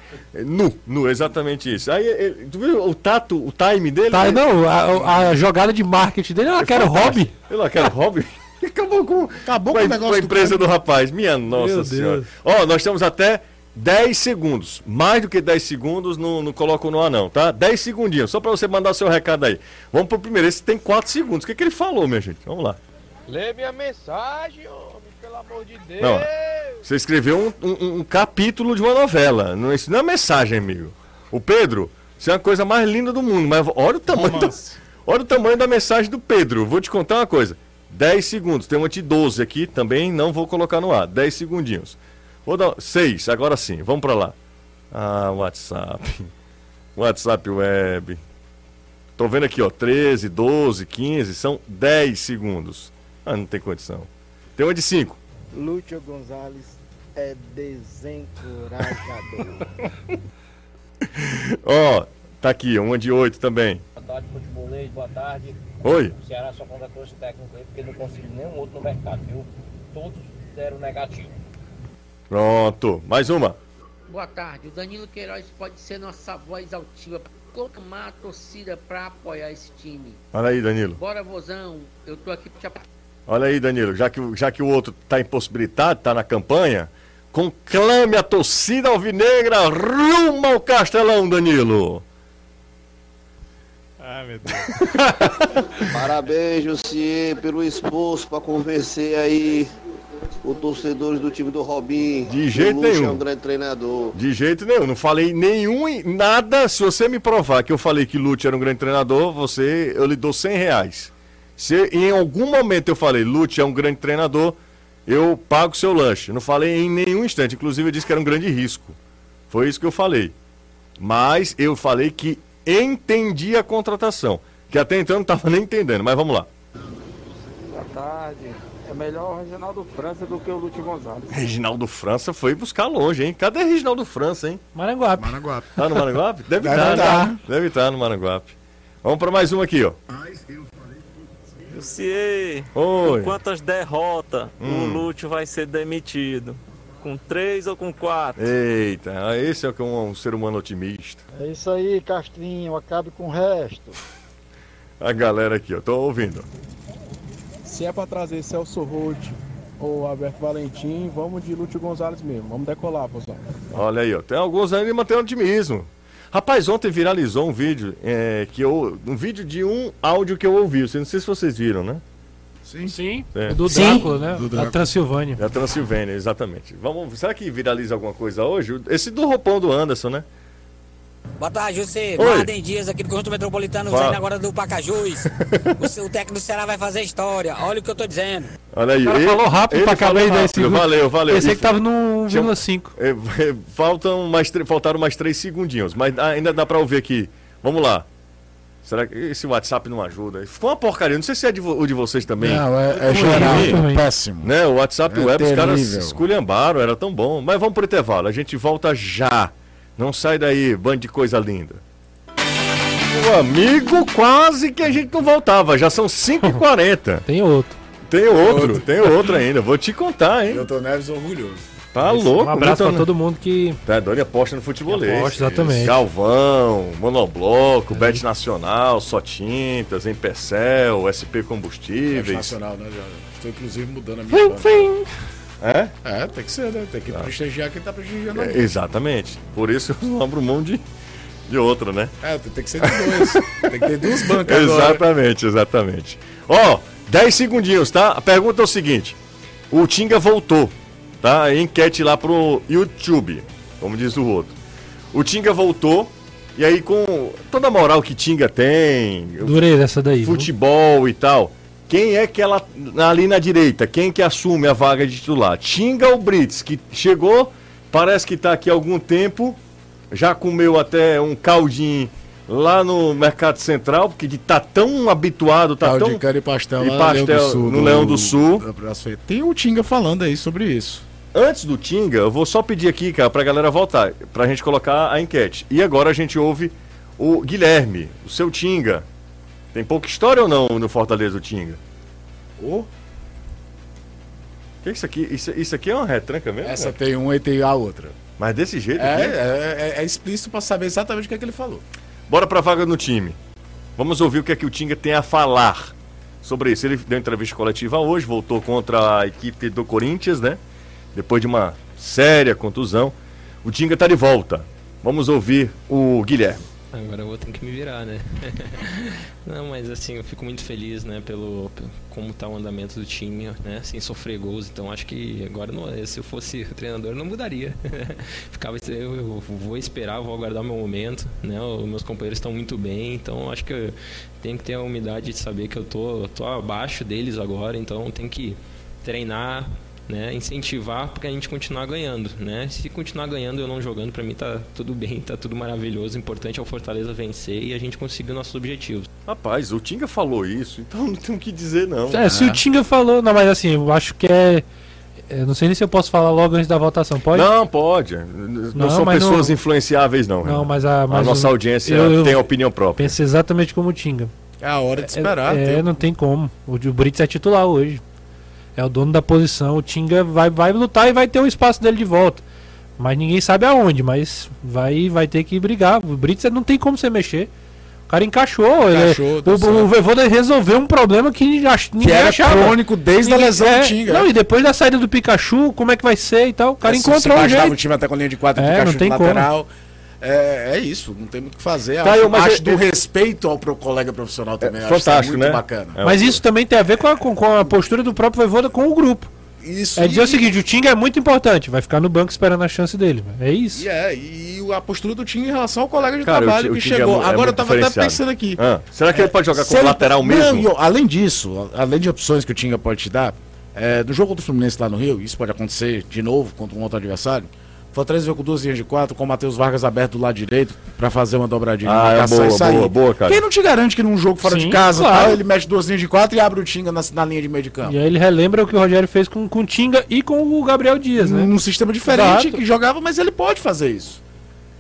Nu, nu, exatamente isso. Aí, ele- tu viu o tato, o time dele? Tá, Ele- não, a, a jogada de marketing dele, eu quero fantástico. hobby. Eu não quero hobby. Acabou com, Acabou com, com a, o negócio com a do empresa cara. do rapaz. Minha nossa Meu senhora. Deus. Ó, nós temos até 10 segundos. Mais do que 10 segundos, não, não coloco no ar não, tá? 10 segundinhos, só pra você mandar seu recado aí. Vamos pro primeiro. Esse tem 4 segundos. O que, que ele falou, minha gente? Vamos lá. Lê minha mensagem, homem, pelo amor de Deus. Não. Você escreveu um, um- um capítulo de uma novela. Não, isso não é mensagem, amigo. O Pedro, isso é a coisa mais linda do mundo. Mas olha o tamanho, da, Romance. olha o tamanho da mensagem do Pedro. Vou te contar uma coisa. 10 segundos. Tem uma de 12 aqui também. Não vou colocar no ar. 10 segundinhos. Vou dar 6. Agora sim. Vamos pra lá. Ah, WhatsApp. WhatsApp web. Tô vendo aqui, ó. 13, 12, 15. São 10 segundos. Ah, não tem condição. Tem uma de 5. Lúcio Gonzalez é desencorajador. Ó, tá aqui, uma de 8 também. Boa tarde, futebolês, boa tarde. Oi. O Ceará só contratou esse técnico aí porque não conseguiu nenhum outro no mercado, viu? Todos deram negativo. Pronto. Mais uma. Boa tarde. O Danilo Queiroz pode ser nossa voz altiva clamar a torcida para apoiar esse time. Olha aí, Danilo. Bora, vozão. Eu tô aqui pra te apoiar. Olha aí, Danilo. Já que, o- já que o outro tá impossibilitado, tá na campanha, conclame a torcida alvinegra rumo ao Castelão, Danilo. Ai, meu Deus. Parabéns, Jussier, pelo esforço para convencer aí os torcedores do time do Robin. De jeito o Lúcio nenhum. é um grande treinador. De jeito nenhum. Não falei nenhum, nada. Se você me provar que eu falei que Lute era um grande treinador, você, eu lhe dou 100 reais. Se em algum momento eu falei Lute é um grande treinador, eu pago seu lanche. Não falei em nenhum instante. Inclusive eu disse que era um grande risco. Foi isso que eu falei. Mas eu falei que entendi a contratação. Que até então eu não estava nem entendendo. Mas vamos lá. Boa tarde. É melhor o Reginaldo França do que o Lúcio Gonzalez. Reginaldo França foi buscar longe, hein? Cadê Reginaldo França, hein? Maranguape. Maraguape. Tá no Maranguape? Deve Deve estar, tá. né? Deve estar no Maranguape. Vamos para mais uma aqui, ó. Lucier, Oi. com quantas derrotas Hum. o Lúcio vai ser demitido? Com três ou com quatro? Eita, esse é que um, um ser humano otimista. É isso aí, Castrinho. Acabe com o resto. A galera aqui, ó, tô ouvindo. Se é para trazer Celso Roth ou Alberto Valentim, vamos de Lúcio Gonzalez mesmo. Vamos decolar, vozão. Olha aí, ó. Tem alguns ainda mantendo otimismo. Rapaz, ontem viralizou um vídeo é, que eu. Um vídeo de um áudio que eu ouvi. Não sei se vocês viram, né? Sim. Sim. É. Do Sim. Drácula, né? Do Da Drácula. Transilvânia. Da Transilvânia, exatamente. Vamos, será que viraliza alguma coisa hoje? Esse do roupão do Anderson, né? Boa tarde, José. Marden Dias aqui do Conjunto Metropolitano, Fala. saindo agora do Pacajus. o, seu- o técnico do Ceará vai fazer história. Olha o que eu tô dizendo. Olha aí. O cara ele- falou rápido pra acabar em 10 rápido. segundos. Valeu, valeu. Pensei E que tava no Tinha um- 1,5. É, é, faltam mais, faltaram mais três segundinhos, mas ainda dá pra ouvir aqui. Vamos lá. Será que esse WhatsApp não ajuda? Ficou uma porcaria. Não sei se é de o de vocês também. Não, é, é geral, é péssimo. Né? O WhatsApp É Web, os caras terrível. esculhambaram, era tão bom. Mas vamos pro intervalo, a gente volta já. Não sai daí, bando de coisa linda. Meu amigo, quase que a gente não voltava, já são 5h40. Tem outro. Tem outro, tem outro ainda, vou te contar, hein? Milton Neves orgulhoso. Tá louco, Um abraço Milton- pra todo mundo que. Tá doido, e aposta no futebolês. Aposta, exatamente. Galvão, Monobloco, Bet Nacional, Só Tintas, Empecel, SP Combustíveis. nacional, né? Já estou inclusive mudando a minha Fim, banca. É? É, tem que ser, né? Tem que prestigiar quem tá prestigiando É. Exatamente. Por isso eu não abro mão de, de outra, né? É, tem tem que ser de dois. tem que ter duas bancas agora. Exatamente, exatamente. Ó, 10 segundinhos, tá? A pergunta é o seguinte: o Tinga voltou, tá? Enquete lá pro YouTube, como diz o outro. O Tinga voltou, e aí com toda a moral que Tinga tem, Dureza essa daí. viu? futebol e tal. Quem é que ela ali na direita? Quem que assume a vaga de titular? Tinga ou Brits, que chegou, parece que tá aqui há algum tempo, já comeu até um caldinho lá no Mercado Central, porque de tá tão habituado, tá Caldo tão de cana e pastel, e pastel Leão do Sul, no Leão do Sul. Feira. Tem o Tinga falando aí sobre isso. Antes do Tinga, eu vou só pedir aqui, cara, pra galera voltar, pra gente colocar a enquete. E agora a gente ouve o Guilherme, o seu Tinga. Tem pouca história ou não no Fortaleza do Tinga? Ô, Que isso aqui? Isso, isso aqui é uma retranca mesmo? essa cara? tem uma e tem a outra. Mas desse jeito É, aqui? é, é- é explícito pra saber exatamente o que, é que ele falou. Bora pra vaga no time. Vamos ouvir o que é que o Tinga tem a falar sobre isso. Ele deu entrevista coletiva hoje, voltou contra a equipe do Corinthians, né? Depois de uma séria contusão. O Tinga tá de volta. Vamos ouvir o Guilherme. Agora eu vou ter que me virar, né? Não, mas assim, eu fico muito feliz, né, pelo, pelo como tá o andamento do time, né, sem sofrer gols. Então acho que agora não, se eu fosse treinador não mudaria. Ficava eu, eu vou esperar, vou aguardar meu momento, né? Os meus companheiros estão muito bem, então acho que eu tenho que ter a humildade de saber que eu tô, tô abaixo deles agora, então tem que treinar, né, incentivar para a gente continuar ganhando, né? Se continuar ganhando e eu não jogando, para mim tá tudo bem, tá tudo maravilhoso. O importante é o Fortaleza vencer e a gente conseguir nossos objetivos. Rapaz, o Tinga falou isso, então não tem o que dizer, não. É, se o Tinga falou. Não, mas assim, eu acho que é. Eu não sei nem se eu posso falar logo antes da votação. Pode? Não, pode. Não, Não, são pessoas não- influenciáveis, não. Não, mas a. mas nossa o- audiência eu- eu tem opinião própria. Penso exatamente como o Tinga. É a hora de esperar. É, um não tem como. O, o Brits é titular hoje. É o dono da posição. O Tinga vai, vai lutar e vai ter o espaço dele de volta. Mas ninguém sabe aonde, mas vai, vai ter que brigar. O Brits não tem como você mexer. O cara encaixou. ele- Encaixou, tá o, o Voivoda resolveu um problema que ninguém era achava. crônico desde a lesão do Tinga. Não, e depois da saída do Pikachu, como é que vai ser e tal? O cara É, se encontrou você um baixava jeito. o time até com linha de quatro, É, Pikachu não tem no como. É, é isso, não tem muito o que fazer. Tá, acho eu- mas acho eu- do eu- respeito ao pro colega profissional também. acho fantástico, muito né? bacana. É, Mas isso também tem a ver com a, com, com a postura do próprio Voivoda com o grupo. Isso, É dizer e- o seguinte, o Tinga é muito importante, vai ficar no banco esperando a chance dele. É isso. E é, e a postura do time em relação ao colega de Cara, trabalho o que Tinga é chegou. é Agora eu tava até pensando aqui. Ah, será que ele pode jogar como ele- lateral mesmo? Não, e, ó, além disso, além de opções que o Tinga pode te dar, é, do jogo contra o Fluminense lá no Rio, isso pode acontecer de novo contra um outro adversário. O Fortaleza veio com duas linhas de quatro, com o Matheus Vargas aberto do lado direito pra fazer uma dobradinha Ah, é boa, e sair. boa, boa, cara. Quem não te garante que num jogo fora Sim, de casa claro. tal, ele mete duas linhas de quatro e abre o Tinga na, na linha de meio de campo? E aí ele relembra o que o Rogério fez com, com o Tinga e com o Gabriel Dias, né? Num sistema diferente Exato. que jogava, mas ele pode fazer isso.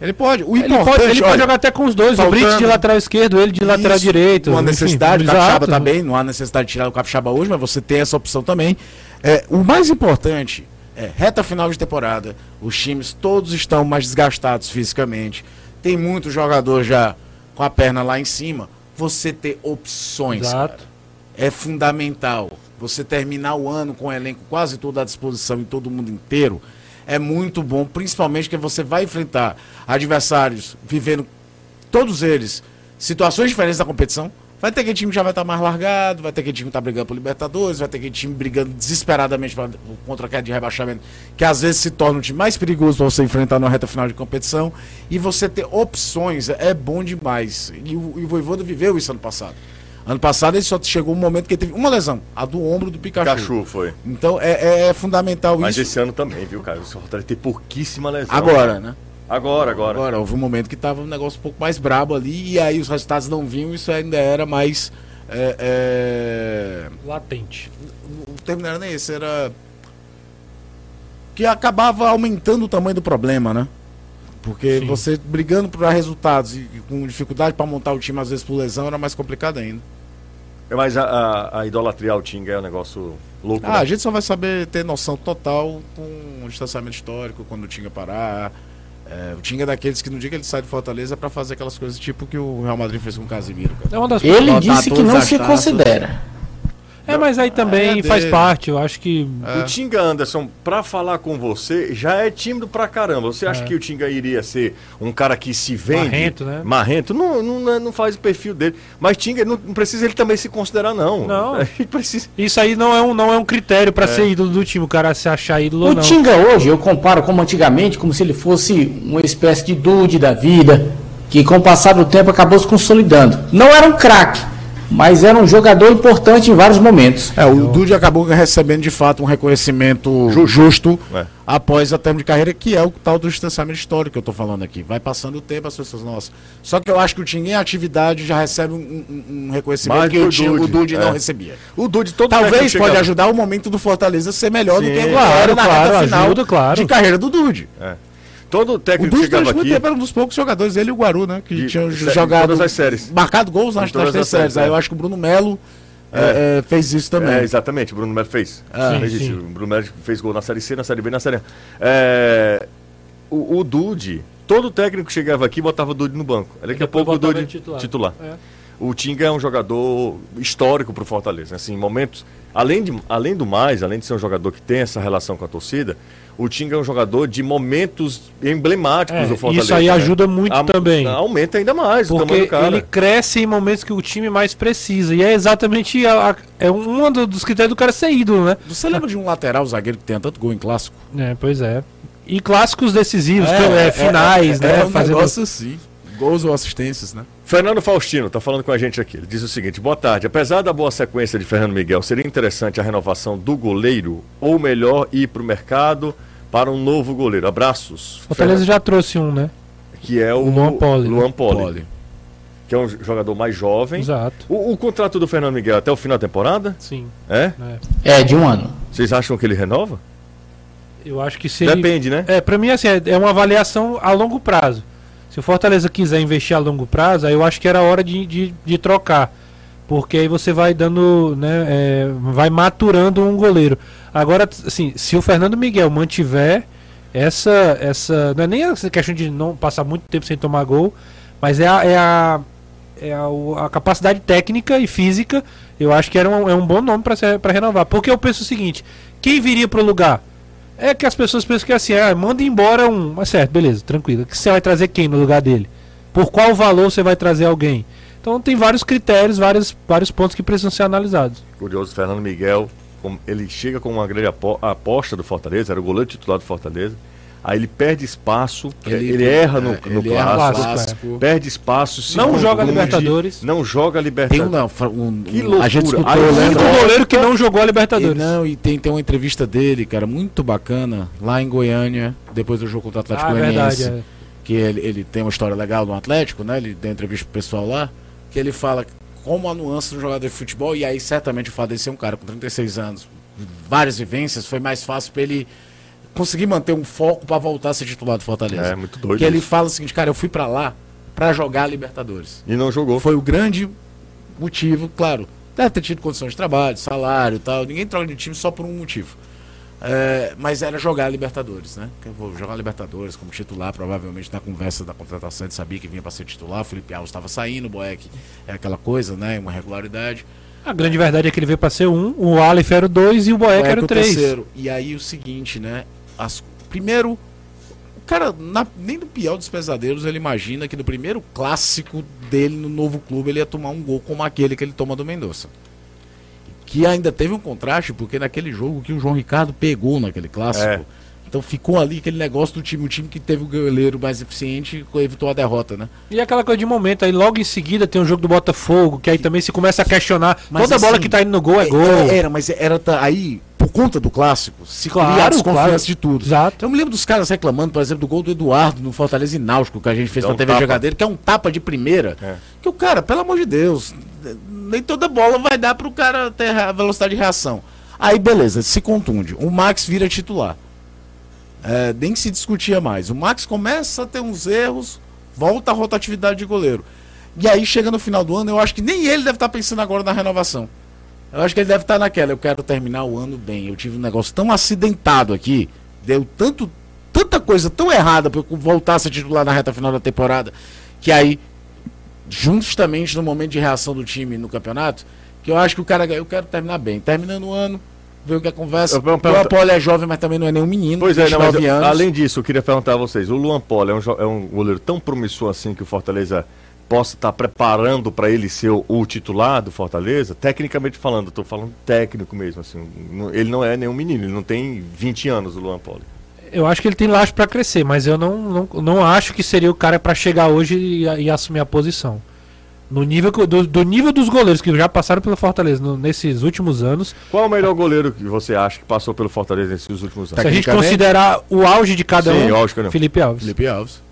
Ele pode. O Ele importante, pode, ele pode olha, jogar até com os dois, o Brits de lateral esquerdo, ele de lateral Isso, direito. Não há enfim, necessidade, o exato. Capixaba também, não há necessidade de tirar o Capixaba hoje, mas você tem essa opção também. É, o mais importante é, reta final de temporada, os times todos estão mais desgastados fisicamente, tem muito jogador já com a perna lá em cima, você ter opções, é fundamental. Você terminar o ano com o elenco quase todo à disposição em todo mundo inteiro, é muito bom, principalmente que você vai enfrentar adversários vivendo todos eles situações diferentes da competição. Vai ter aquele time que já vai estar mais largado, vai ter aquele time que tá brigando por Libertadores, vai ter aquele time brigando desesperadamente pra, contra a queda de rebaixamento, que às vezes se torna o time mais perigoso para você enfrentar na reta final de competição. E você ter opções é bom demais. E o, e o Voivoda viveu isso ano passado. Ano passado ele só chegou um momento que ele teve uma lesão, a do ombro do Pikachu. Pikachu foi. Então é, é fundamental Mas isso. esse ano também, viu, cara? O Fortaleza tem pouquíssima lesão. Agora, né? Agora, agora. Agora, houve um momento que tava um negócio um pouco mais brabo ali, e aí os resultados não vinham, isso ainda era mais. é, é, Latente. O termo não era nem esse, era. Que acabava aumentando o tamanho do problema, né? Porque Sim. você brigando para resultados e e com dificuldade para montar o time, às vezes por lesão, era mais complicado ainda. É, Mas a, a, a idolatria ao Tinga é um negócio louco. Ah, né? a gente só vai saber ter noção total com o distanciamento histórico, quando o Tinga parar. É, o Tinga é daqueles que no dia que ele sai de Fortaleza é pra fazer aquelas coisas tipo que o Real Madrid fez com o Casimiro. cara. É uma das Ele disse que não se taças. considera. É, mas aí também É faz parte. Eu acho que. O Tinga Anderson, pra falar com você, já é tímido pra caramba. Você acha É. que o Tinga iria ser um cara que se vende? Marrento, né? Marrento? Não, não, não faz o perfil dele. Mas Tinga, não, não precisa ele também se considerar, não. Não. Ele precisa. Isso aí não é um, não é um critério pra ser ídolo do time, o cara se achar ídolo ou O não. Tinga hoje, eu comparo como antigamente, como se ele fosse uma espécie de dude da vida, que com o passar do tempo acabou se consolidando. Não era um craque, mas era um jogador importante em vários momentos. É, o Dude acabou recebendo de fato um reconhecimento justo, É. após a termo de carreira, que é o tal do distanciamento histórico que eu tô falando aqui. Vai passando o tempo, as pessoas, nossa. Só que eu acho que o Tinga em atividade já recebe um, um- um reconhecimento Mais que que o, Tinha- o Dude, Dude não é. recebia. O Dude todo Talvez chega- pode ajudar o momento do Fortaleza a ser melhor do Sim. que Claro, agora na claro, reta final ajuda, claro. de carreira do Dude. É. Todo O técnico Dude chegava durante muito aqui. tempo era um dos poucos jogadores, ele e o Guaru, né? Que De- tinham de- em jogado. todas as séries. Marcado gols nas três as séries, séries. Aí é. eu acho que o Bruno Melo é, é, fez isso também. É, exatamente, o Bruno Melo fez. Ah. Fez Sim, sim. O Bruno Melo fez gol na Série C, na Série B, na Série A. É, o, o Dude, todo técnico que chegava aqui botava o Dude no banco. Daqui a pouco o Dude titular. titular. É. O Tinga é um jogador histórico pro Fortaleza. Assim, momentos. Além, de, além do mais, além de ser um jogador que tem essa relação com a torcida, o Tinga é um jogador de momentos emblemáticos É, do Fortaleza. isso aí né? ajuda muito A- também. Aumenta ainda mais o tamanho Porque do cara. ele cresce em momentos que o time mais precisa. E é exatamente a, a- é um do- dos critérios do cara ser ídolo, né? Você lembra de um lateral zagueiro que tem tanto gol em clássico? É, pois é. E clássicos decisivos, que é, finais, é, né? É um fazendo- negócio assim. Gols ou assistências, né? Fernando Faustino está falando com a gente aqui. Ele diz o seguinte: boa tarde. Apesar da boa sequência de Fernando Miguel, seria interessante a renovação do goleiro ou melhor ir para o mercado para um novo goleiro. Abraços. Fortaleza já trouxe um, né? Que é o, o Luan Poli? Luan Poli, Poli. que é um jogador mais jovem. Exato. O, o contrato do Fernando Miguel é até o final da temporada? Sim. É? É, de um ano. Vocês acham que ele renova? Eu acho que se ele- Depende, né? É, pra mim, assim, é é uma avaliação a longo prazo. Se o Fortaleza quiser investir a longo prazo, aí eu acho que era hora de, de, de trocar. Porque aí você vai dando, né, é, vai maturando um goleiro. Agora, assim, se o Fernando Miguel mantiver essa, essa, não é nem essa questão de não passar muito tempo sem tomar gol, mas é a, é a, é a, o- a capacidade técnica e física, eu acho que era um, é um bom nome para renovar. Porque eu penso o seguinte, quem viria pro lugar? É que as pessoas pensam que assim, ah, manda embora um. Mas certo, beleza, tranquilo. Você vai trazer quem no lugar dele? Por qual valor você vai trazer alguém? Então tem vários critérios, vários, vários pontos que precisam ser analisados. Curioso, Fernando Miguel, ele chega com uma grande apo- aposta do Fortaleza, era o goleiro titular do Fortaleza. Aí ele perde espaço, Ele- ele, erra no, é, no ele erra no clássico, clássico. perde espaço, se Não joga Libertadores. Não joga Tem um, Libertadores. não, fra- um, Que um- loucura. a gente escutou, Aí, lembra? único goleiro que não jogou a E, Libertadores. não, e tem, tem uma entrevista dele, cara, muito bacana, lá em Goiânia, depois do jogo contra o Atlético ah, Goianiense. verdade. é. que ele, ele tem uma história legal no Atlético, né? Ele deu entrevista pro pessoal lá, que ele fala como a nuance do jogador de futebol, e aí certamente o fato de ser um cara com 36 anos, várias vivências, foi mais fácil pra ele conseguir manter um foco pra voltar a ser titular do Fortaleza. É, muito doido Que ele fala o seguinte, cara, eu fui pra lá pra jogar a Libertadores. E não jogou. Foi o grande motivo, claro. Deve ter tido condições de trabalho, salário e tal. Ninguém troca de time só por um motivo. É, mas era jogar a Libertadores, né? Eu vou jogar a Libertadores como titular, provavelmente na conversa da contratação ele sabia que vinha para ser titular. O Felipe Alves estava saindo, o Boeck é aquela coisa, né? Uma regularidade. A grande verdade é que ele veio pra ser um, o Aleph era o dois e o Boeck era o o três. terceiro. E aí o seguinte, né? As, primeiro, cara, na- nem no pior dos pesadelos, ele imagina que no primeiro clássico dele no novo clube ele ia tomar um gol como aquele que ele toma do Mendonça. Que ainda teve um contraste, porque naquele jogo que o João Ricardo pegou naquele clássico. É. Então ficou ali aquele negócio do time, o time que teve o goleiro mais eficiente evitou a derrota, né? E aquela coisa de momento, aí logo em seguida tem o jogo do Botafogo, que aí também se começa a questionar. Mas toda bola assim, que tá indo no gol é gol. Era, mas era ta- aí, conta do clássico, se Claro, cria a desconfiança claro. de tudo. Exato. Eu me lembro dos caras reclamando, por exemplo, do gol do Eduardo no Fortaleza e Náutico, que a gente fez É na um TV tapa. Jogadeiro, que é um tapa de primeira. É. Que o cara, pelo amor de Deus, nem toda bola vai dar pro cara ter a velocidade de reação. Aí, beleza, se contunde. O Max vira titular. É, nem se discutia mais. O Max começa a ter uns erros, volta a rotatividade de goleiro. E aí chega no final do ano, eu acho que nem ele deve estar pensando agora na renovação. Eu acho que ele deve estar naquela, eu quero terminar o ano bem. Eu tive um negócio tão acidentado aqui, deu tanto tanta coisa tão errada para eu voltar a ser titular na reta final da temporada, que aí justamente no momento de reação do time no campeonato, que eu acho que o cara, eu quero terminar bem. Terminando o ano, ver o que é a conversa. Eu vou O perguntar- Apolo é jovem, mas também não é nenhum menino. Pois é, não, mas 29 eu- anos. além disso, eu queria perguntar a vocês: o Luan Polo é um, é um goleiro tão promissor assim que o Fortaleza possa estar preparando para ele ser o, o titular do Fortaleza? Tecnicamente falando, estou falando técnico mesmo. Assim, não- ele não é nenhum menino, ele não tem 20 anos, o Luan Polo. Eu acho que ele tem laço pra crescer, mas eu não, não, não acho que seria o cara pra chegar hoje e, e assumir a posição. No nível do, do nível dos goleiros que já passaram pelo Fortaleza no- nesses últimos anos, Qual é o melhor goleiro que você acha que passou pelo Fortaleza nesses últimos anos? se a gente considerar o auge de cada Sim, um. Felipe Alves. Felipe Alves.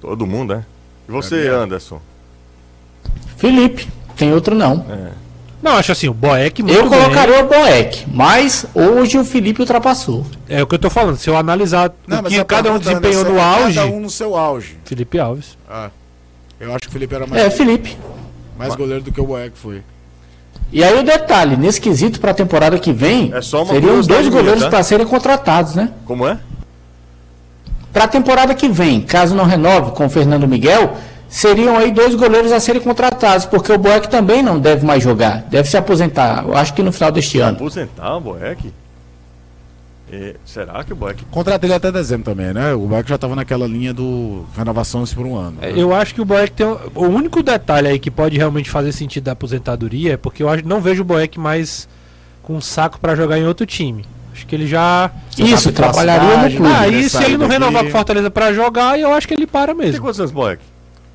Todo mundo, né? E você. Anderson? Felipe, tem outro não. Não, acho assim, o Boeck muito Eu bem. colocaria o Boeck, mas hoje o Felipe ultrapassou. É o que eu tô falando. Se eu analisar Não, o que a cada um pergunta, desempenhou né, no é auge, Cada um no seu auge. Felipe Alves. Ah, eu acho que o Felipe era mais, É, Felipe. mais goleiro do que o Boeck foi. E aí o detalhe, nesse quesito para a temporada que vem, É seriam dois goleiros tá? para serem contratados, né? Como é? Para a temporada que vem, caso não renove com o Fernando Miguel, seriam aí dois goleiros a serem contratados, porque o Boeck também não deve mais jogar, deve se aposentar, eu acho que no final deste ano. Aposentar o Boeck? É, será que o Boeck Contrato ele até dezembro também, né? O Boeck já tava naquela linha do renovações por um ano. É, Eu acho que o Boeck tem. um- O único detalhe aí que pode realmente fazer sentido da aposentadoria é porque eu não vejo o Boeck mais com um saco pra jogar em outro time. Acho que ele já. Isso, trabalharia no clube. Ah, né? e se Sair ele não daqui. renovar com Fortaleza pra jogar, eu acho que ele para tem mesmo. quantos anos, Boeck?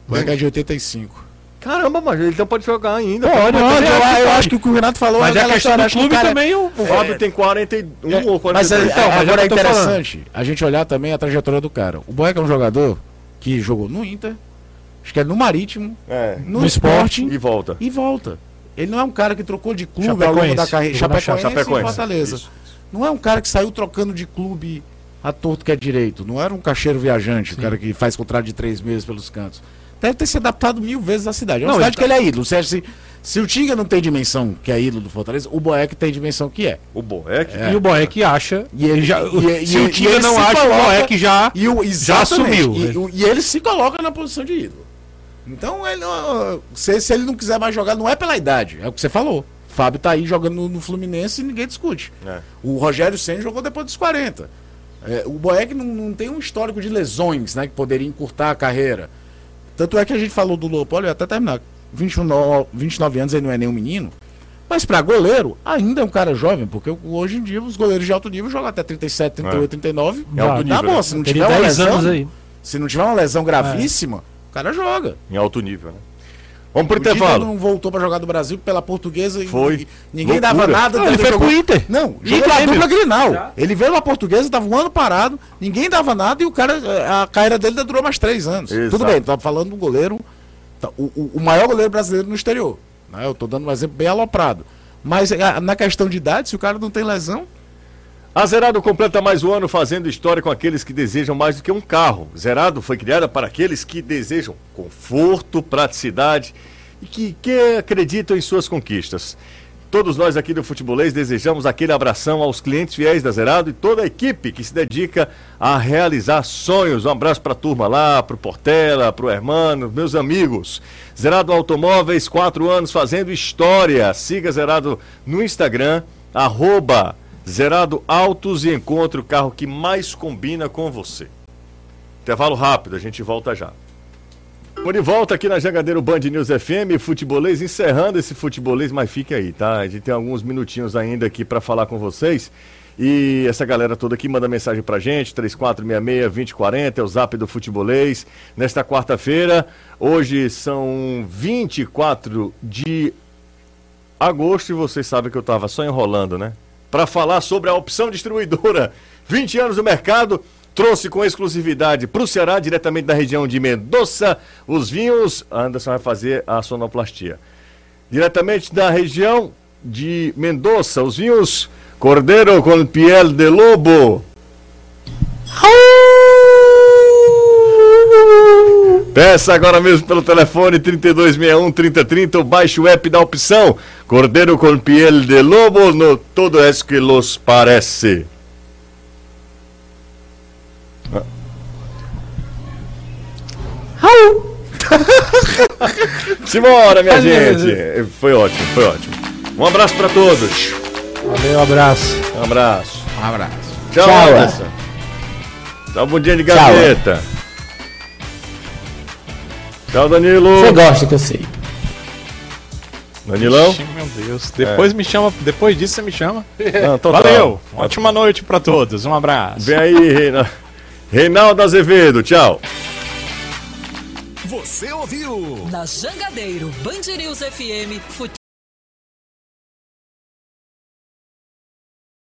O Boeck é de 85. Caramba, mas ele então pode jogar ainda. Pode, pode, eu, eu acho que o que o Renato falou Mas é a aquela questão do acho que o clube cara- também. O, O Fábio tem 41 ou 42. Mas é, Então, é, mas é agora é tô interessante a gente olhar também a trajetória do cara. O Boeck é um jogador que jogou no Inter, acho que é no Marítimo, É, no, No Sporting e volta. e volta. Ele não é um cara que trocou de clube ao longo da carreira. Chapecoense, Chapecoense. e Fortaleza. Isso. Não é um cara que saiu trocando de clube a torto que é direito. Não era um cacheiro viajante, o cara que faz contrato de três meses pelos cantos. Deve ter se adaptado mil vezes à cidade. É uma Não, cidade ele que ele é ídolo. Se, se, se o Tinga não tem dimensão que é ídolo do Fortaleza, o Boeck tem dimensão que é. O Boeck? É. E o Boeck acha. E ele já, e- e- se e o Tinga não acha, coloca- o Boeck já. E, o, Já assumiu, E, né? e ele se coloca na posição de ídolo. Então, ele, se, se ele não quiser mais jogar, não é pela idade, é o que você falou. Fábio tá aí jogando no, no Fluminense e ninguém discute. É. O Rogério Senna jogou depois dos 40. É, o Boeck não, não tem um histórico de lesões, né? Que poderia encurtar a carreira. Tanto é que a gente falou do Leopoldo, eu até terminar. 29, 29 anos ele não é nenhum menino. Mas pra goleiro, ainda é um cara jovem, porque hoje em dia os goleiros de alto nível jogam até 37, 38, É. 39. Em alto tá nível, bom, né? se não tiver uma 10 lesão, anos aí. se não tiver uma lesão gravíssima, o cara joga. Em alto nível, né? Vamos pro O intervalo. não voltou pra jogar do Brasil pela portuguesa e Foi. e ninguém Loucura. dava nada. Ele foi jogou- pro Inter. Não, jogou na dupla Grinal. Ele veio na portuguesa, tava um ano parado, ninguém dava nada e o cara, a carreira dele durou mais três anos. Exato. Tudo bem, tava falando do goleiro, tá, o, o- o maior goleiro brasileiro no exterior. né? Eu tô dando um exemplo bem aloprado. Mas ah, na questão de idade, se o cara não tem lesão, A Zerado completa mais um ano fazendo história com aqueles que desejam mais do que um carro. Zerado foi criada para aqueles que desejam conforto, praticidade e que, que acreditam em suas conquistas. Todos nós aqui do Futebolês desejamos aquele abração aos clientes fiéis da Zerado e toda a equipe que se dedica a realizar sonhos. Um abraço para a turma lá, para o Portela, para o Hermano, meus amigos. Zerado Automóveis, quatro anos fazendo história. Siga Zerado no Instagram, arroba Zerado Autos e encontre o carro que mais combina com você. Intervalo rápido, a gente volta já. Estamos de volta aqui na Jangadeiro Band News FM, futebolês, encerrando esse futebolês, mas fique aí, tá? A gente tem alguns minutinhos ainda aqui para falar com vocês. E essa galera toda aqui manda mensagem pra gente, 3466-2040, é o zap do futebolês. Nesta quarta-feira, hoje são 24 de agosto e vocês sabem que eu tava só enrolando, né? Para falar sobre a opção distribuidora. 20 anos no mercado, trouxe com exclusividade para o Ceará, diretamente da região de Mendoza, os vinhos. Anderson vai fazer a sonoplastia. Diretamente da região de Mendoza, os vinhos Cordeiro com piel de lobo. Peça agora mesmo pelo telefone 3261 3030 ou baixe o app da opção Cordeiro com piel de lobo no Todo es que los parece. Simbora, minha gente. Foi ótimo, foi ótimo. Um abraço para todos. Valeu, um abraço. Um abraço. Um abraço. Tchau, Tchau, Anderson. Tchau, bom dia de gaveta. Tchau, Danilo. Você gosta que eu sei. Danilão? Ixi, meu Deus. Depois me chama, depois disso você me chama. Não, total. Valeu. Ótima noite pra todos. Um abraço. Vem aí, Reina... Reinaldo Azevedo. Tchau. Você ouviu? Na Jangadeiro, Band News FM,